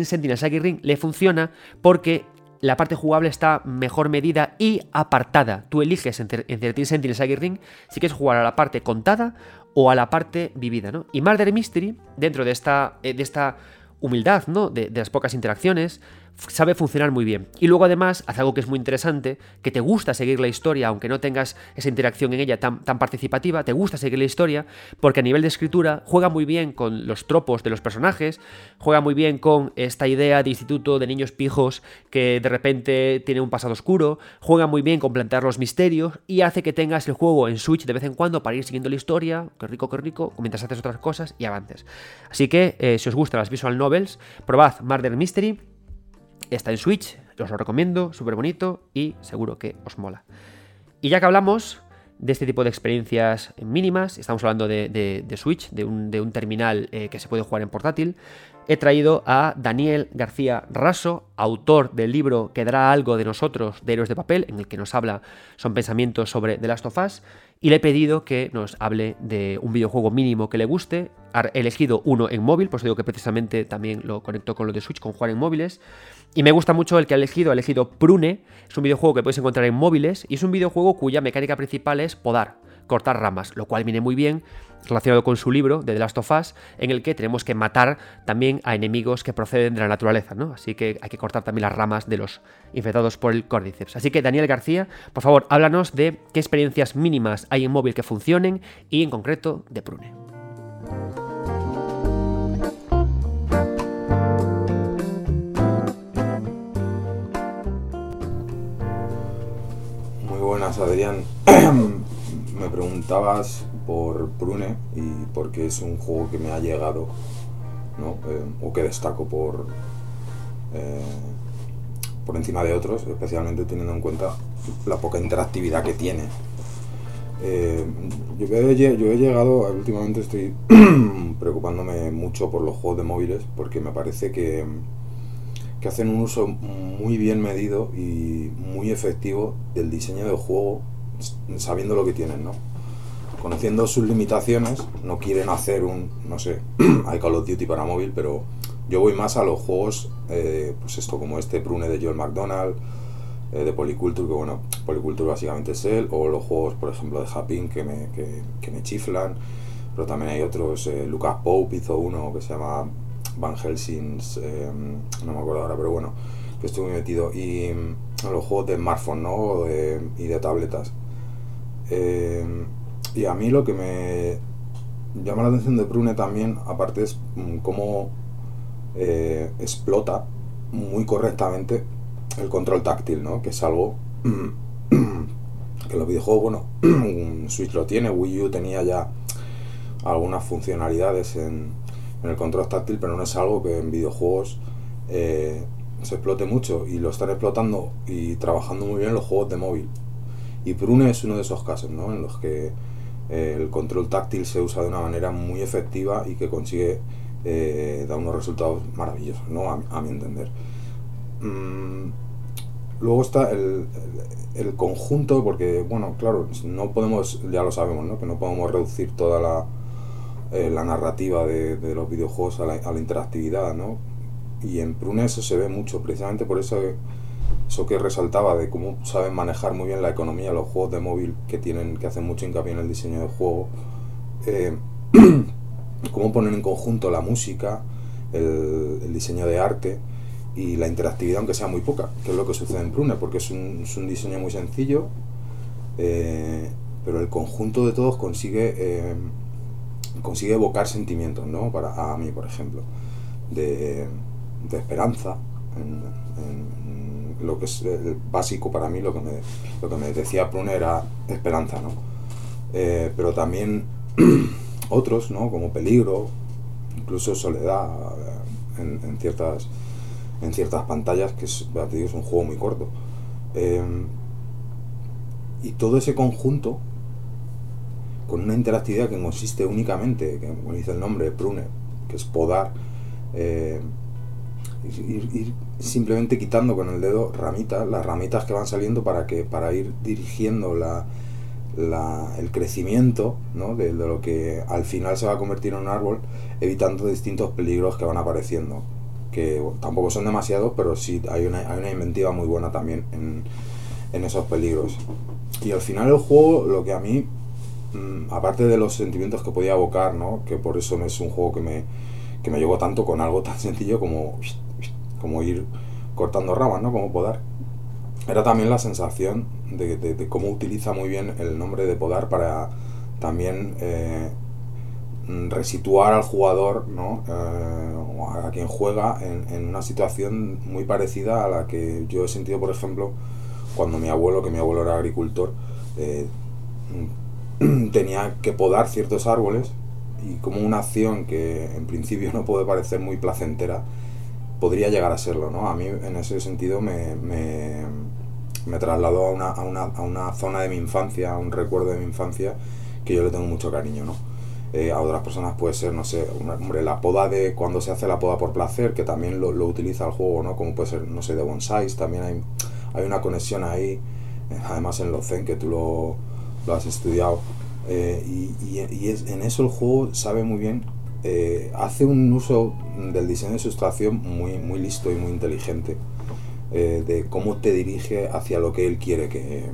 Sentinel Sagi Ring le funciona porque la parte jugable está mejor medida y apartada. Tú eliges entre, entre Sentinel Sagi Ring si quieres jugar a la parte contada o a la parte vivida, ¿no? Y Murder Mystery, dentro de esta, eh, de esta humildad, ¿no? De las pocas interacciones, sabe funcionar muy bien. Y luego además hace algo que es muy interesante, que te gusta seguir la historia, aunque no tengas esa interacción en ella tan, tan participativa, te gusta seguir la historia, porque a nivel de escritura juega muy bien con los tropos de los personajes, juega muy bien con esta idea de instituto de niños pijos que de repente tiene un pasado oscuro, juega muy bien con plantear los misterios y hace que tengas el juego en Switch de vez en cuando para ir siguiendo la historia, qué rico, qué rico, mientras haces otras cosas y avances. Así que eh, si os gustan las visual novels, probad Murder Mystery Está en Switch, os lo recomiendo, súper bonito y seguro que os mola. Y ya que hablamos de este tipo de experiencias mínimas, estamos hablando de, Switch, de un, terminal eh, que se puede jugar en portátil, he traído a Daniel García Raso, autor del libro Quedará algo de nosotros, de Héroes de Papel, en el que nos habla, son pensamientos sobre The Last of Us, y le he pedido que nos hable de un videojuego mínimo que le guste. He elegido uno en móvil, pues digo que precisamente también lo conecto con lo de Switch, con jugar en móviles. Y me gusta mucho el que ha elegido, ha elegido Prune, es un videojuego que puedes encontrar en móviles y es un videojuego cuya mecánica principal es podar cortar ramas, lo cual viene muy bien relacionado con su libro de The Last of Us, en el que tenemos que matar también a enemigos que proceden de la naturaleza, ¿no? Así que hay que cortar también las ramas de los infectados por el Cordyceps. Así que Daniel García, por favor, háblanos de qué experiencias mínimas hay en móvil que funcionen y en concreto de Prune. Buenas, Adrián. (clears throat) Me preguntabas por Prune y porque es un juego que me ha llegado, ¿no? Eh, o que destaco por, eh, por encima de otros, especialmente teniendo en cuenta la poca interactividad que tiene. Eh, yo, he, yo, he, llegado, últimamente estoy (clears throat) preocupándome mucho por los juegos de móviles porque me parece que, que hacen un uso muy bien medido y muy efectivo del diseño del juego sabiendo lo que tienen, ¿no? conociendo sus limitaciones, no quieren hacer un, no sé, (clears throat) hay Call of Duty para móvil, pero yo voy más a los juegos, eh, pues esto como este Prune de Joel McDonald, eh, de Polyculture, que bueno, Polyculture básicamente es él, o los juegos, por ejemplo, de Japin que me, que, me chiflan, pero también hay otros, eh, Lucas Pope hizo uno que se llama Van Helsing's, no me acuerdo ahora, pero bueno, que estoy muy metido, y los juegos de smartphone, ¿no? y de tabletas. Y a mí lo que me llama la atención de Prune también, aparte es mm, cómo eh, explota muy correctamente el control táctil, ¿no? Que es algo (clears throat) que los videojuegos, bueno, (clears throat) Switch lo tiene, Wii U tenía ya algunas funcionalidades en, el control táctil, pero no es algo que en videojuegos eh, se explote mucho y lo están explotando y trabajando muy bien los juegos de móvil. Y Prune es uno de esos casos, ¿no? En los que el control táctil se usa de una manera muy efectiva y que consigue eh, dar unos resultados maravillosos, ¿no? a, mi entender. Mm, luego está el, conjunto, porque, bueno, claro, no podemos, ya lo sabemos, ¿no? que no podemos reducir toda la, eh, la narrativa de, los videojuegos a la, a la interactividad, ¿no? Y en Prune eso se ve mucho, precisamente por eso eso que resaltaba de cómo saben manejar muy bien la economía los juegos de móvil que tienen que hacen mucho hincapié en el diseño del juego eh, (clears throat) cómo ponen en conjunto la música el, diseño de arte y la interactividad aunque sea muy poca que es lo que sucede en Prune porque es un, diseño muy sencillo eh, pero el conjunto de todos consigue consigue evocar sentimientos no para a mí por ejemplo de, esperanza lo que es el básico para mí, lo que me, lo que me decía Prune era esperanza, ¿no? Eh, pero también (clears throat) otros, ¿no? Como peligro, incluso soledad eh, en, ciertas, en ciertas pantallas, que es, es un juego muy corto. Eh, y todo ese conjunto, con una interactividad que consiste únicamente, que como dice el nombre, Prune, que es podar, ir, simplemente quitando con el dedo ramitas, las ramitas que van saliendo para que para ir dirigiendo la, el crecimiento de, lo que al final se va a convertir en un árbol, evitando distintos peligros que van apareciendo. Que tampoco son demasiados, pero sí hay una, hay una inventiva muy buena también en, en esos peligros. Y al final el juego, lo que a mí, aparte de los sentimientos que podía evocar, ¿no? que por eso es un juego que me, que me llevó tanto con algo (laughs) tan sencillo como como ir cortando ramas, ¿no? Como podar. Era también la sensación de, cómo utiliza muy bien el nombre de podar para también eh, resituar al jugador, ¿no? Eh, a quien juega en, una situación muy parecida a la que yo he sentido, por ejemplo, cuando mi abuelo, que mi abuelo era agricultor, eh, (clears throat) tenía que podar ciertos árboles y como una acción que en principio (laughs) no puede parecer muy placentera, podría llegar a serlo, ¿no? A mí en ese sentido me, me, me trasladó a una, a, una, a una, zona de mi infancia, a un recuerdo de mi infancia que yo le tengo mucho cariño, ¿no? Eh, a otras personas puede ser, no sé, hombre, la poda de cuando se hace la poda por placer, que también lo, lo utiliza el juego, ¿no? Como puede ser, no sé, de bonsais, también hay, hay una conexión ahí, eh, además en los zen que tú lo, lo has estudiado. Eh, y, es, en eso el juego sabe muy bien eh, hace un uso del diseño de sustracción muy, muy listo y muy inteligente, eh, de cómo te dirige hacia lo que él quiere que,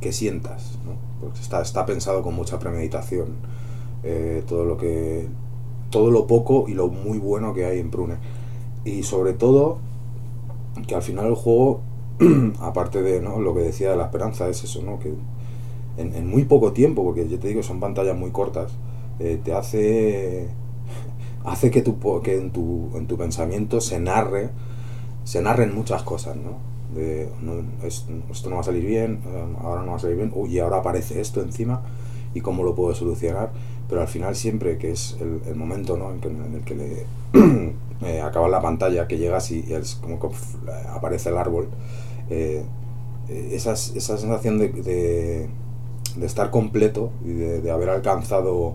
que sientas. Porque está, está pensado con mucha premeditación todo lo que todo lo poco y lo muy bueno que hay en Prune y sobre todo que al final el juego (clears throat) aparte de ¿no? lo que decía de la esperanza es eso no que en, muy poco tiempo porque yo te digo son pantallas muy cortas eh, te hace (laughs) hace que, tu, que en, tu, en tu pensamiento se narre se narren muchas cosas no de esto no va a salir bien ahora no va a salir bien uy y ahora aparece esto encima y cómo lo puedo solucionar pero al final siempre que es el, momento ¿no? en, el que le (clears throat) eh, acaba la pantalla, que llegas y, es como que aparece el árbol, eh, eh, esa, esa sensación de, estar completo y de, haber alcanzado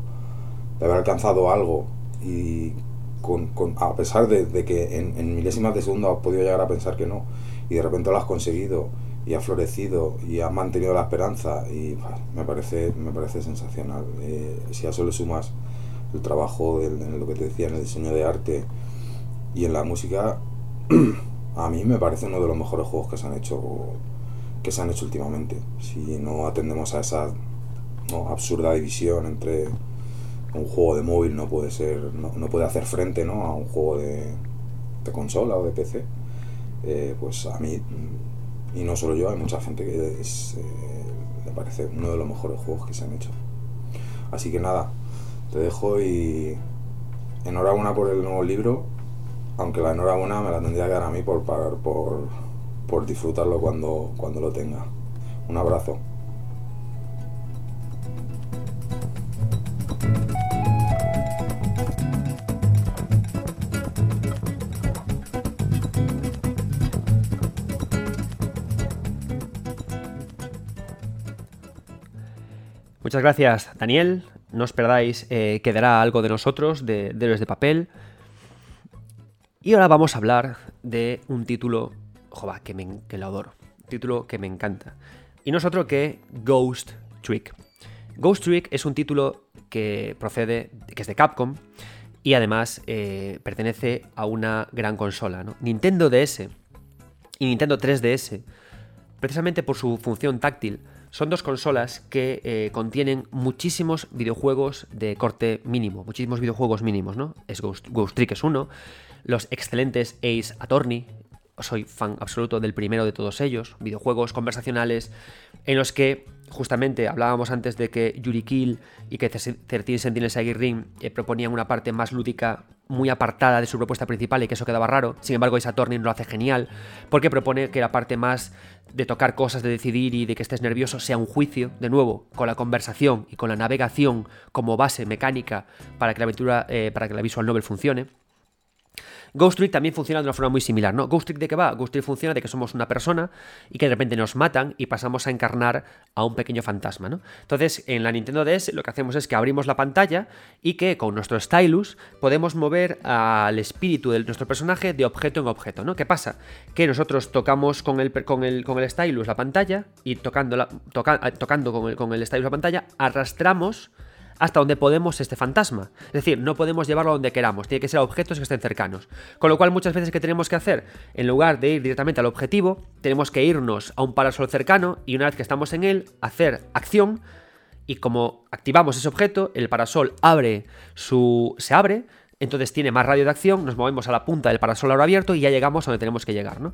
de haber alcanzado algo. Y con, con, a pesar de, que en, en, milésimas de segundo has podido llegar a pensar que no y de repente lo has conseguido y ha florecido y ha mantenido la esperanza y me parece me parece sensacional. Eh, si a eso le sumas el trabajo en lo que te decía en el diseño de arte y en la música (clears throat) a mí me parece uno de los mejores juegos que se han hecho que se han hecho últimamente si no atendemos a esa absurda división entre un juego de móvil no puede ser no, puede hacer frente ¿no? a un juego de, consola o de PC eh, pues a mí y no solo yo, hay mucha gente que es, eh, me parece uno de los mejores juegos que se han hecho. Así que nada, te dejo y enhorabuena por el nuevo libro, aunque la enhorabuena me la tendría que dar a mí por parar, por, por disfrutarlo cuando, cuando lo tenga. Un abrazo. Muchas gracias, Daniel. No os perdáis, eh, quedará algo de nosotros, de, Héroes de Papel. Y ahora vamos a hablar de un título, joder, que, me, que lo adoro. Título que me encanta. Y no es otro que Ghost Trick. Ghost Trick es un título que procede, que es de Capcom, y además eh, pertenece a una gran consola, Nintendo DS y Nintendo 3DS, precisamente por su función táctil, son dos consolas que eh, contienen muchísimos videojuegos de corte mínimo, muchísimos videojuegos mínimos, ¿no? Es Ghost, Trick es uno, los excelentes Ace Attorney, soy fan absoluto del primero de todos ellos, videojuegos conversacionales en los que justamente hablábamos antes de que Yuri Kill y que 13 Sentinels Aegir Ring eh, proponían una parte más lúdica muy apartada de su propuesta principal y que eso quedaba raro. Sin embargo, Ace Attorney lo hace genial porque propone que la parte más de tocar cosas, de decidir y de que estés nervioso sea un juicio, de nuevo, con la conversación y con la navegación como base mecánica para que la aventura, eh, para que la visual novel funcione. Ghost Trick también funciona de una forma muy similar, ¿no? Ghost Trick de qué va? Ghost Trick funciona de que somos una persona y que de repente nos matan y pasamos a encarnar a un pequeño fantasma, ¿no? Entonces, en la Nintendo DS lo que hacemos es que abrimos la pantalla y que con nuestro stylus podemos mover al espíritu de nuestro personaje de objeto en objeto, ¿no? ¿Qué pasa? Que nosotros tocamos con el, con el, con el stylus la pantalla y tocando, la, tocando con el, con el stylus la pantalla arrastramos hasta donde podemos este fantasma. Es decir, no podemos llevarlo donde queramos, tiene que ser a objetos que estén cercanos. Con lo cual muchas veces que tenemos que hacer, en lugar de ir directamente al objetivo, tenemos que irnos a un parasol cercano y una vez que estamos en él, hacer acción y como activamos ese objeto, el parasol abre su se abre, entonces tiene más radio de acción, nos movemos a la punta del parasol ahora abierto y ya llegamos a donde tenemos que llegar, ¿no?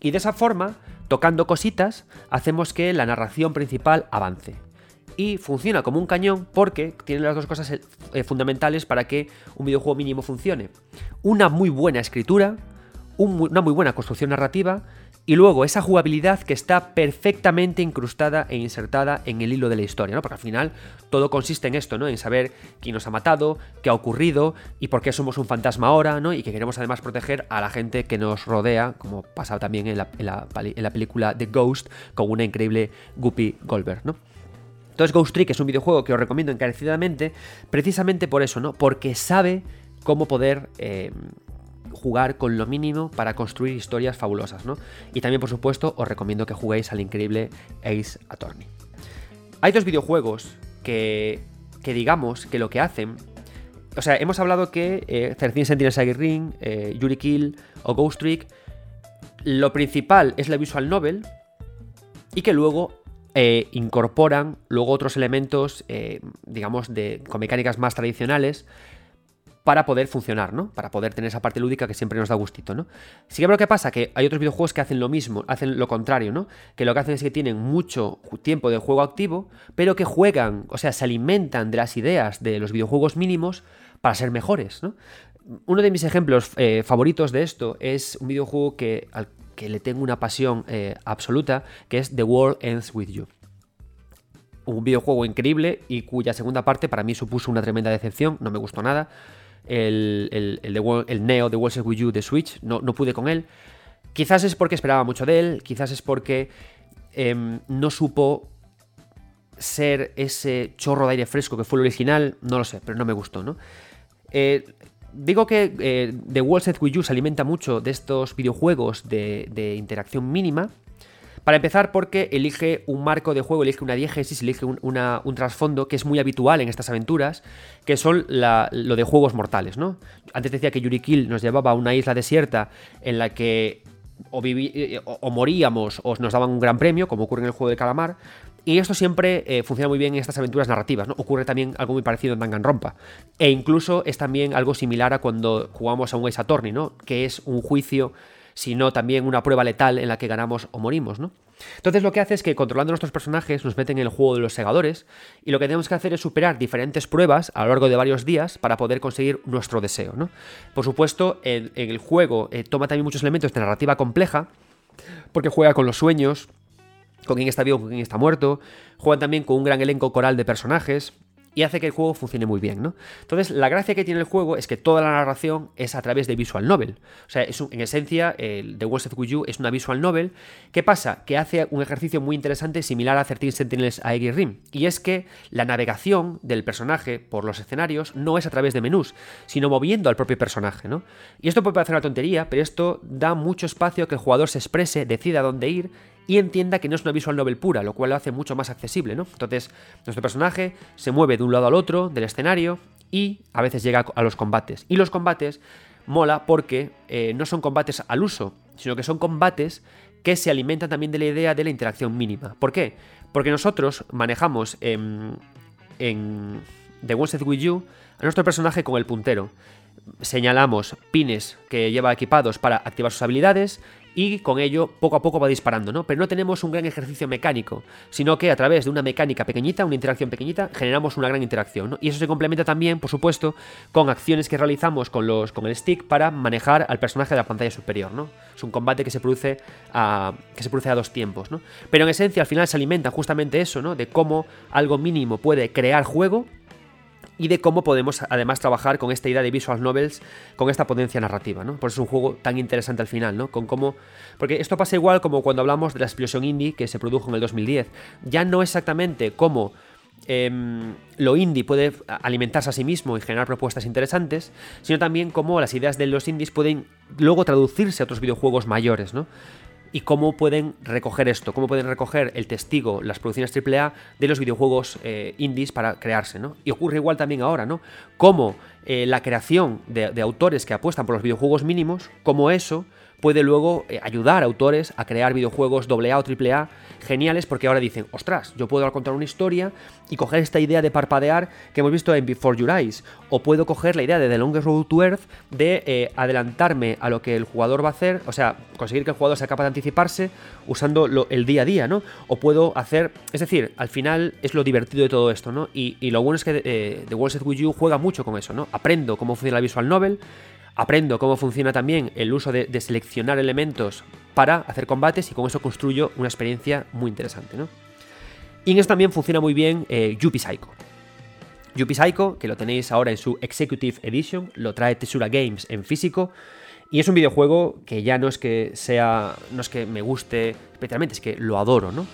Y de esa forma, tocando cositas, hacemos que la narración principal avance y funciona como un cañón porque tiene las dos cosas eh, fundamentales para que un videojuego mínimo funcione. Una muy buena escritura, una muy buena construcción narrativa y luego esa jugabilidad que está perfectamente incrustada e insertada en el hilo de la historia, ¿no? Porque al final todo consiste en esto, ¿no? En saber quién nos ha matado, qué ha ocurrido y por qué somos un fantasma ahora, ¿no? Y que queremos además proteger a la gente que nos rodea, como pasa también en la, en la película The Ghost con una increíble Guppy Goldberg, ¿no? Entonces Ghost Trick es un videojuego que os recomiendo encarecidamente, precisamente por eso, ¿no? Porque sabe cómo poder eh, jugar con lo mínimo para construir historias fabulosas, ¿no? Y también, por supuesto, os recomiendo que juguéis al increíble Ace Attorney. Hay dos videojuegos que, que digamos que lo que hacen o sea, hemos hablado que eh, 13 Sentinels Ring, eh, Yuri Kill o Ghost Trick, lo principal es la visual novel y que luego eh, incorporan luego otros elementos, eh, digamos, de, con mecánicas más tradicionales para poder funcionar, ¿no? Para poder tener esa parte lúdica que siempre nos da gustito, ¿no? Sí que lo que pasa que hay otros videojuegos que hacen lo mismo, hacen lo contrario, ¿no? Que lo que hacen es que tienen mucho tiempo de juego activo, pero que juegan, o sea, se alimentan de las ideas de los videojuegos mínimos para ser mejores, ¿no? Uno de mis ejemplos eh, favoritos de esto es un videojuego que, al que le tengo una pasión eh, absoluta, que es The World Ends With You un videojuego increíble y cuya segunda parte para mí supuso una tremenda decepción, no me gustó nada el, el, Neo de World Wii U de Switch, no, no, pude con él. Quizás es porque esperaba mucho de él, quizás es porque em, no supo ser ese chorro de aire fresco que fue el original, no lo sé, pero no me gustó, ¿no? Eh, digo que eh, The World Wii U se alimenta mucho de estos videojuegos de, interacción mínima, para empezar, porque elige un marco de juego, elige una diégesis, elige un, trasfondo que es muy habitual en estas aventuras, que son lo de juegos mortales, ¿no? Antes decía que Yuri Kill nos llevaba a una isla desierta en la que o, eh, o, moríamos o nos daban un gran premio, como ocurre en el juego de calamar. Y esto siempre eh, funciona muy bien en estas aventuras narrativas, ¿no? Ocurre también algo muy parecido en Danganronpa. E incluso es también algo similar a cuando jugamos a un Ace Attorney, ¿no? Que es un juicio sino también una prueba letal en la que ganamos o morimos, ¿no? Entonces lo que hace es que controlando nuestros personajes nos meten en el juego de los segadores y lo que tenemos que hacer es superar diferentes pruebas a lo largo de varios días para poder conseguir nuestro deseo, ¿no? Por supuesto, en, el juego eh, toma también muchos elementos de narrativa compleja porque juega con los sueños, con quién está vivo, con quién está muerto, juega también con un gran elenco coral de personajes, y hace que el juego funcione muy bien, ¿no? Entonces, la gracia que tiene el juego es que toda la narración es a través de visual novel. O sea, es en esencia, el The West of You es una visual novel. ¿Qué pasa? Que hace un ejercicio muy interesante similar a 13 Sentinels a Eggy Rim. Y es que la navegación del personaje por los escenarios no es a través de menús, sino moviendo al propio personaje, ¿no? Y esto puede parecer una tontería, pero esto da mucho espacio a que el jugador se exprese, decida dónde ir y entienda que no es una visual novel pura, lo cual lo hace mucho más accesible, ¿no? Entonces, nuestro personaje se mueve de un lado al otro del escenario y a veces llega a los combates. Y los combates mola porque eh, no son combates al uso, sino que son combates que se alimentan también de la idea de la interacción mínima. ¿Por qué? Porque nosotros manejamos en, The One With You a nuestro personaje con el puntero. Señalamos pines que lleva equipados para activar sus habilidades y con ello poco a poco va disparando, ¿no? Pero no tenemos un gran ejercicio mecánico, sino que a través de una mecánica pequeñita, una interacción pequeñita, generamos una gran interacción. Y eso se complementa también, por supuesto, con acciones que realizamos con, los, con el stick para manejar al personaje de la pantalla superior, ¿no? Es un combate que se produce a, que se produce a dos tiempos, ¿no? Pero en esencia al final se alimenta justamente eso, ¿no? De cómo algo mínimo puede crear juego y de cómo podemos además trabajar con esta idea de visual novels, con esta potencia narrativa, ¿no? Por eso es un juego tan interesante al final, ¿no? Con cómo... Porque esto pasa igual como cuando hablamos de la explosión indie que se produjo en el 2010. Ya no exactamente cómo em, lo indie puede alimentarse a sí mismo y generar propuestas interesantes, sino también cómo las ideas de los indies pueden luego traducirse a otros videojuegos mayores, ¿no? Y cómo pueden recoger esto, cómo pueden recoger el testigo, las producciones AAA de los videojuegos eh, indies para crearse, ¿no? Y ocurre igual también ahora, ¿no? Cómo eh, la creación de, de, autores que apuestan por los videojuegos mínimos, como eso puede luego eh, ayudar a autores a crear videojuegos AA o AAA geniales porque ahora dicen, ostras, yo puedo contar una historia y coger esta idea de parpadear que hemos visto en Before Your Eyes, o puedo coger la idea de The Longest Road to Earth de eh, adelantarme a lo que el jugador va a hacer, o sea, conseguir que el jugador sea capaz de anticiparse usando el día a día, ¿no? O puedo hacer, es decir, al final es lo divertido de todo esto, ¿no? Y, lo bueno es que eh, The World Set With You juega mucho con eso, ¿no? Aprendo cómo funciona la visual novel, Aprendo cómo funciona también el uso de, seleccionar elementos para hacer combates y con eso construyo una experiencia muy interesante. ¿no? Y en eso también funciona muy bien eh, Yuppie Psycho. Yuppie Psycho, que lo tenéis ahora en su Executive Edition, lo trae Tesura Games en físico. Y es un videojuego que ya no es que sea. no es que me guste especialmente, es que lo adoro, ¿no?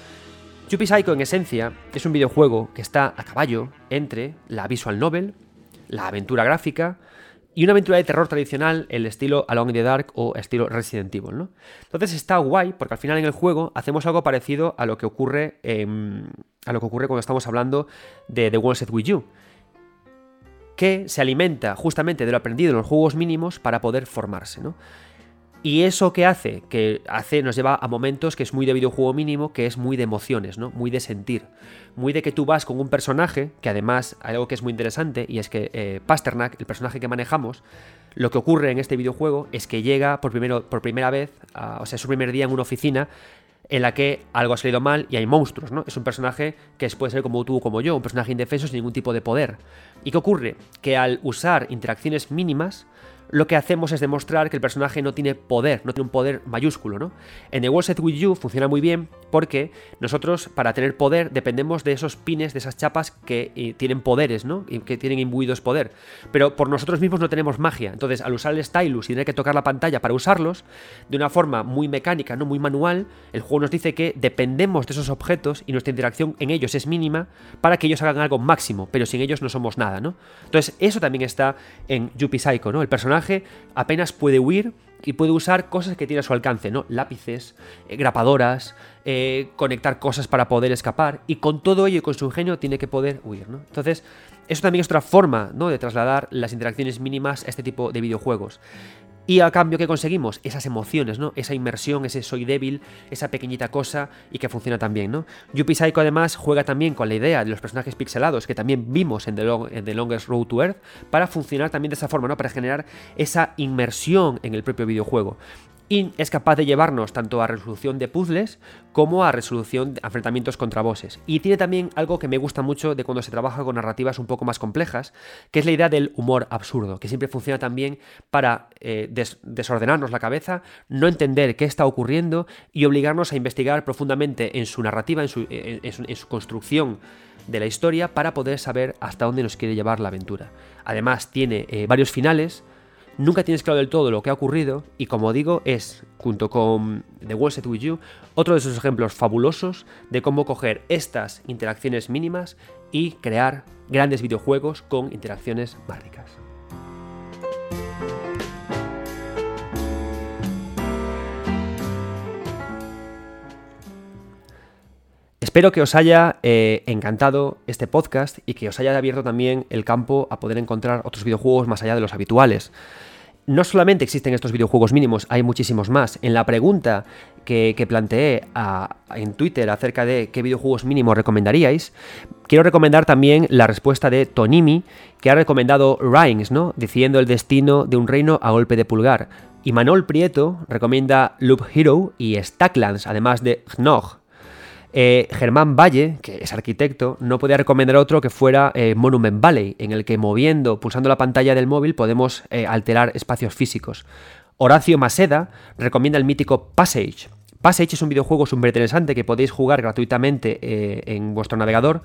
Yuppie Psycho, en esencia, es un videojuego que está a caballo entre la visual novel, la aventura gráfica, y una aventura de terror tradicional, el estilo Alone in the Dark o estilo Resident Evil, ¿no? Entonces está guay porque al final en el juego hacemos algo parecido a lo que ocurre, a lo que ocurre cuando estamos hablando de The One Set With You, que se alimenta justamente de lo aprendido en los juegos mínimos para poder formarse, ¿no? Y eso que hace, que hace, nos lleva a momentos que es muy de videojuego mínimo, que es muy de emociones, ¿no? Muy de sentir. Muy de que tú vas con un personaje, que además hay algo que es muy interesante, y es que eh, Pasternak, el personaje que manejamos, lo que ocurre en este videojuego es que llega por, por primera vez, o sea, su primer día en una oficina en la que algo ha salido mal y hay monstruos, ¿no? Es un personaje que puede ser como tú o como yo, un personaje indefenso sin ningún tipo de poder. ¿Y qué ocurre? Que al usar interacciones mínimas, lo que hacemos es demostrar que el personaje no tiene poder, no tiene un poder mayúsculo, ¿no? En The World Set With You funciona muy bien porque nosotros para tener poder dependemos de esos pines, de esas chapas que eh, tienen poderes, ¿no? Y que tienen imbuidos poder. Pero por nosotros mismos no tenemos magia. Entonces, al usar el stylus y tener que tocar la pantalla para usarlos, de una forma muy mecánica, no muy manual, el juego nos dice que dependemos de esos objetos y nuestra interacción en ellos es mínima para que ellos hagan algo máximo, pero sin ellos no somos nada, ¿no? Entonces, eso también está en Yuppie Psycho, ¿no? El personaje apenas puede huir y puede usar cosas que tiene a su alcance, ¿no? Lápices, eh, grapadoras, eh, conectar cosas para poder escapar, y con todo ello y con su ingenio tiene que poder huir, ¿no? Entonces, eso también es otra forma, ¿no? De trasladar las interacciones mínimas a este tipo de videojuegos. Y a cambio, ¿qué conseguimos? Esas emociones, ¿no? Esa inmersión, ese soy débil, esa pequeñita cosa y que funciona también, ¿no? Yuppie Psycho además juega también con la idea de los personajes pixelados que también vimos en The, Longest Road to Earth para funcionar también de esa forma, ¿no? Para generar esa inmersión en el propio videojuego y es capaz de llevarnos tanto a resolución de puzzles como a resolución de enfrentamientos contra bosses. Y tiene también algo que me gusta mucho de cuando se trabaja con narrativas un poco más complejas, que es la idea del humor absurdo, que siempre funciona también para eh, desordenarnos la cabeza, no entender qué está ocurriendo y obligarnos a investigar profundamente en su narrativa, en su, construcción de la historia para poder saber hasta dónde nos quiere llevar la aventura. Además tiene eh, varios finales nunca tienes claro del todo lo que ha ocurrido y como digo es, junto con The World Set With You, otro de esos ejemplos fabulosos de cómo coger estas interacciones mínimas y crear grandes videojuegos con interacciones más ricas. Espero que os haya eh, encantado este podcast y que os haya abierto también el campo a poder encontrar otros videojuegos más allá de los habituales. No solamente existen estos videojuegos mínimos, hay muchísimos más. En la pregunta que, planteé en Twitter acerca de qué videojuegos mínimos recomendaríais, quiero recomendar también la respuesta de Tonimi, que ha recomendado Rhymes, ¿no? Diciendo el destino de un reino a golpe de pulgar. Y Manol Prieto recomienda Loop Hero y Stacklands, además de Gnog, eh, Germán Valle, que es arquitecto, no podía recomendar otro que fuera eh, Monument Valley, en el que moviendo, pulsando la pantalla del móvil, podemos eh, alterar espacios físicos. Horacio Maseda recomienda el mítico Passage. Passage es un videojuego súper interesante que podéis jugar gratuitamente en vuestro navegador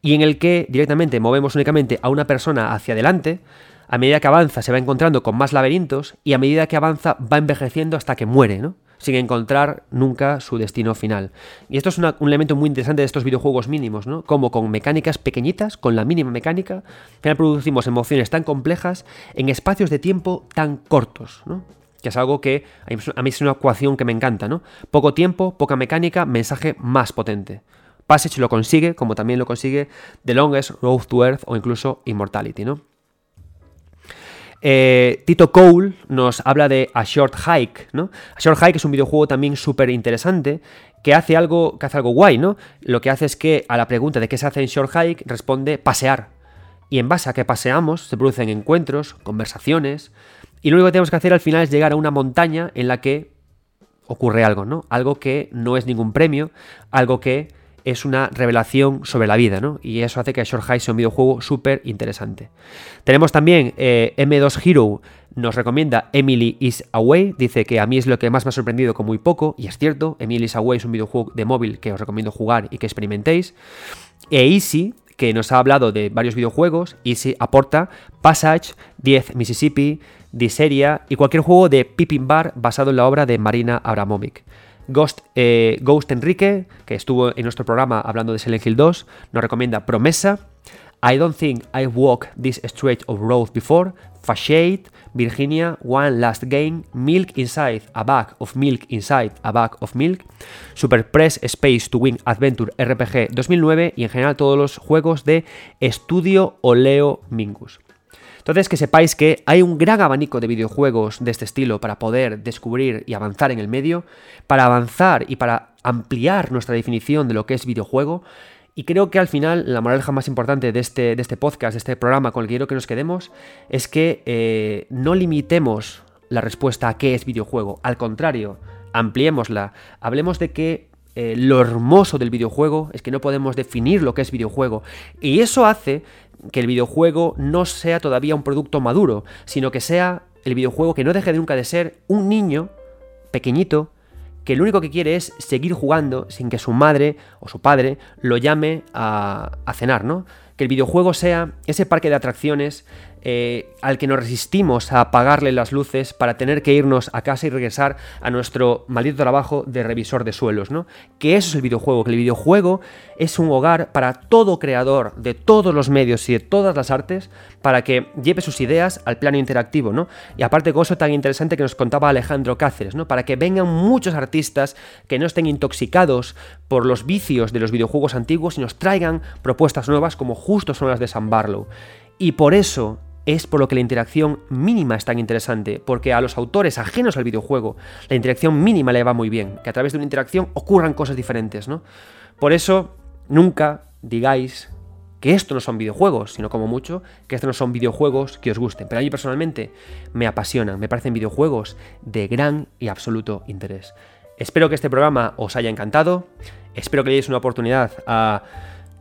y en el que directamente movemos únicamente a una persona hacia adelante. A medida que avanza se va encontrando con más laberintos y a medida que avanza va envejeciendo hasta que muere, ¿no? Sin encontrar nunca su destino final. Y esto es un elemento muy interesante de estos videojuegos mínimos, ¿no? Como con mecánicas pequeñitas, con la mínima mecánica, final producimos emociones tan complejas en espacios de tiempo tan cortos, ¿no? que es algo que a mí es una ecuación que me encanta, ¿no? Poco tiempo, poca mecánica, mensaje más potente. Passage lo consigue, como también lo consigue The Longest Road to Earth o incluso Immortality, ¿no? Eh, Tito Cole nos habla de A Short Hike, ¿no? A Short Hike es un videojuego también súper interesante que hace algo, que hace algo guay, ¿no? Lo que hace es que a la pregunta de qué se hace en Short Hike responde pasear. Y en base a que paseamos se producen encuentros, conversaciones, y lo único que tenemos que hacer al final es llegar a una montaña en la que ocurre algo, ¿no? Algo que no es ningún premio, algo que es una revelación sobre la vida, ¿no? Y eso hace que Short High sea un videojuego súper interesante. Tenemos también eh, M2 Hero, nos recomienda Emily is Away, dice que a mí es lo que más me ha sorprendido con muy poco, y es cierto, Emily is Away es un videojuego de móvil que os recomiendo jugar y que experimentéis. E Easy, que nos ha hablado de varios videojuegos, Easy aporta Passage, 10 Mississippi, Diseria y cualquier juego de Pippin Bar basado en la obra de Marina Abramovic. Ghost, eh, Ghost Enrique, que estuvo en nuestro programa hablando de Silent Hill 2, nos recomienda Promesa. I don't think I've walked this stretch of road before. Fashade, Virginia, One Last Game, Milk Inside, a Bag of Milk Inside, a Bag of Milk, Super Press Space to Win Adventure RPG 2009 y en general todos los juegos de Estudio Oleo Mingus. Entonces que sepáis que hay un gran abanico de videojuegos de este estilo para poder descubrir y avanzar en el medio, para avanzar y para ampliar nuestra definición de lo que es videojuego. Y creo que al final la moraleja más importante de este, de este podcast, de este programa con el que quiero que nos quedemos, es que eh, no limitemos la respuesta a qué es videojuego. Al contrario, ampliémosla. Hablemos de que eh, lo hermoso del videojuego es que no podemos definir lo que es videojuego. Y eso hace que el videojuego no sea todavía un producto maduro, sino que sea el videojuego que no deje de nunca de ser un niño pequeñito que lo único que quiere es seguir jugando sin que su madre o su padre lo llame a, a cenar, ¿no? Que el videojuego sea ese parque de atracciones eh, al que nos resistimos a apagarle las luces para tener que irnos a casa y regresar a nuestro maldito trabajo de revisor de suelos, ¿no? Que eso es el videojuego, que el videojuego es un hogar para todo creador de todos los medios y de todas las artes para que lleve sus ideas al plano interactivo, ¿no? Y aparte con eso tan interesante que nos contaba Alejandro Cáceres, ¿no? Para que vengan muchos artistas que no estén intoxicados por los vicios de los videojuegos antiguos y nos traigan propuestas nuevas como justo son las de San Barlow. Y por eso es por lo que la interacción mínima es tan interesante, porque a los autores ajenos al videojuego la interacción mínima le va muy bien, que a través de una interacción ocurran cosas diferentes, ¿no? Por eso, nunca digáis que esto no son videojuegos, sino como mucho que estos no son videojuegos que os gusten. Pero a mí personalmente me apasionan, me parecen videojuegos de gran y absoluto interés. Espero que este programa os haya encantado, espero que le deis una oportunidad a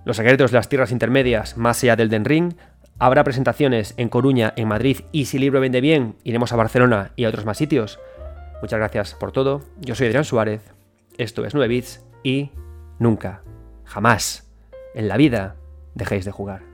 los secretos de las tierras intermedias más allá del Den Ring, Habrá presentaciones en Coruña, en Madrid y si el libro vende bien, iremos a Barcelona y a otros más sitios. Muchas gracias por todo. Yo soy Adrián Suárez. Esto es 9 Bits y nunca, jamás, en la vida dejéis de jugar.